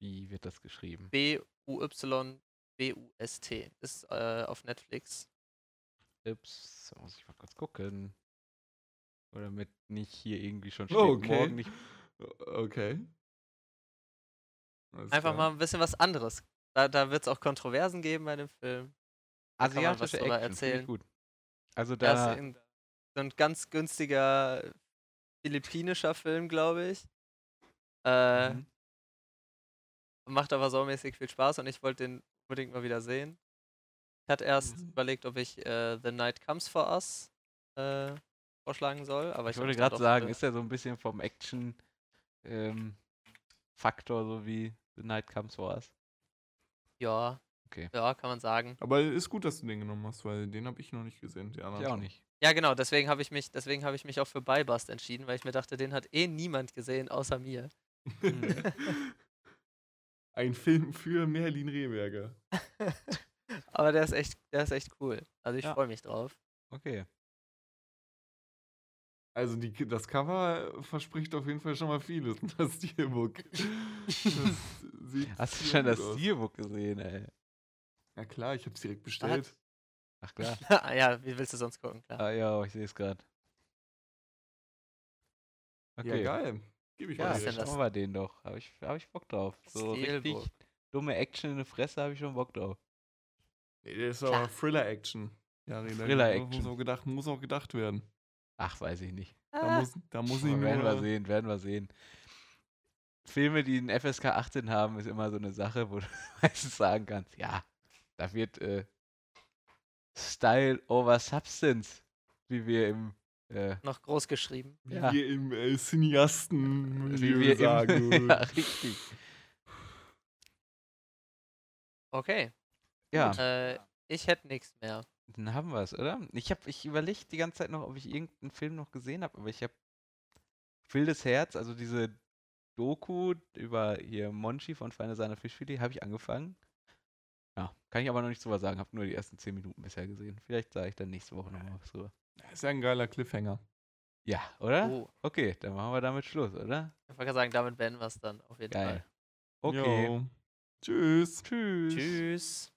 Wie wird das geschrieben? B-U-Y-B-U-S-T. Ist äh, auf Netflix. Ups, da muss ich mal kurz gucken. Oder damit nicht hier irgendwie schon steht, Oh, okay. morgen nicht. Okay. Alles Einfach klar. mal ein bisschen was anderes. Da, da wird es auch Kontroversen geben bei dem Film. Da kann man was Asiatische erzählen. gut. Also Da ein, so ein ganz günstiger philippinischer Film, glaube ich. Äh, Mhm. Macht aber saumäßig viel Spaß und ich wollte den unbedingt mal wieder sehen. Ich hatte erst Mhm. überlegt, ob ich äh, The Night Comes for Us äh, vorschlagen soll, aber ich, ich dann gerade sagen, ist ja so ein bisschen vom Action ähm, so wie The Night Comes for Us. ja, Okay. ja, kann man sagen. Aber ist gut, dass du den genommen hast, weil den habe ich noch nicht gesehen. Die anderen Ich auch nicht. Ja, genau, deswegen habe ich mich, deswegen habe ich mich auch für Bybust entschieden, weil ich mir dachte, den hat eh niemand gesehen außer mir. Ein Film für Merlin Rehberger. aber der ist echt, der ist echt cool. Also ich Ja. freue mich drauf. Okay. Also die, das Cover verspricht auf jeden Fall schon mal vieles. Das Steelbook. Das sieht Hast du schon das aus. Steelbook gesehen, ey? Ja klar, ich habe es direkt bestellt. Ach klar. Ah ja, wie willst du sonst gucken, klar. ah ja, ich sehe es gerade. Okay. Ja, geil. Gebe ich Ja, mal Was ist denn direkt. das? schauen wir den doch. Habe ich, hab ich Bock drauf. So richtig Steelbook. dumme Action in der Fresse habe ich schon Bock drauf. Nee, das ist aber Thriller-Action. Ja, Thriller-Action. Muss auch, gedacht, muss auch gedacht werden. Ach, weiß ich nicht. Da Ah, muss, da muss ich Aber werden wir nur... sehen, werden wir sehen. Filme, die einen FSK 18 haben, ist immer so eine Sache, wo du meistens sagen kannst, ja, da wird äh, Style over Substance, wie wir im äh, noch groß geschrieben. Wie Ja. wir im äh, Cineasten wie wir sagen. im, ja, richtig. Okay. Ja, Äh, ich hätte nichts mehr. dann haben wir es, oder? Ich habe, ich überlege die ganze Zeit noch, ob ich irgendeinen Film noch gesehen habe, aber ich habe Wildes Herz, also diese Doku über hier Monchi von Feine Sahne Fischfilet, habe ich angefangen. Ja, kann ich aber noch nichts drüber sagen, habe nur die ersten 10 Minuten bisher gesehen. Vielleicht sage ich dann nächste Woche nochmal was drüber. Das ist ja ein geiler Cliffhanger. Ja, oder? Oh, Okay, dann machen wir damit Schluss, oder? ich wollte gerade sagen, damit beenden wir es dann auf jeden Geil. Fall. Okay. Jo. Tschüss. Tschüss. Tschüss.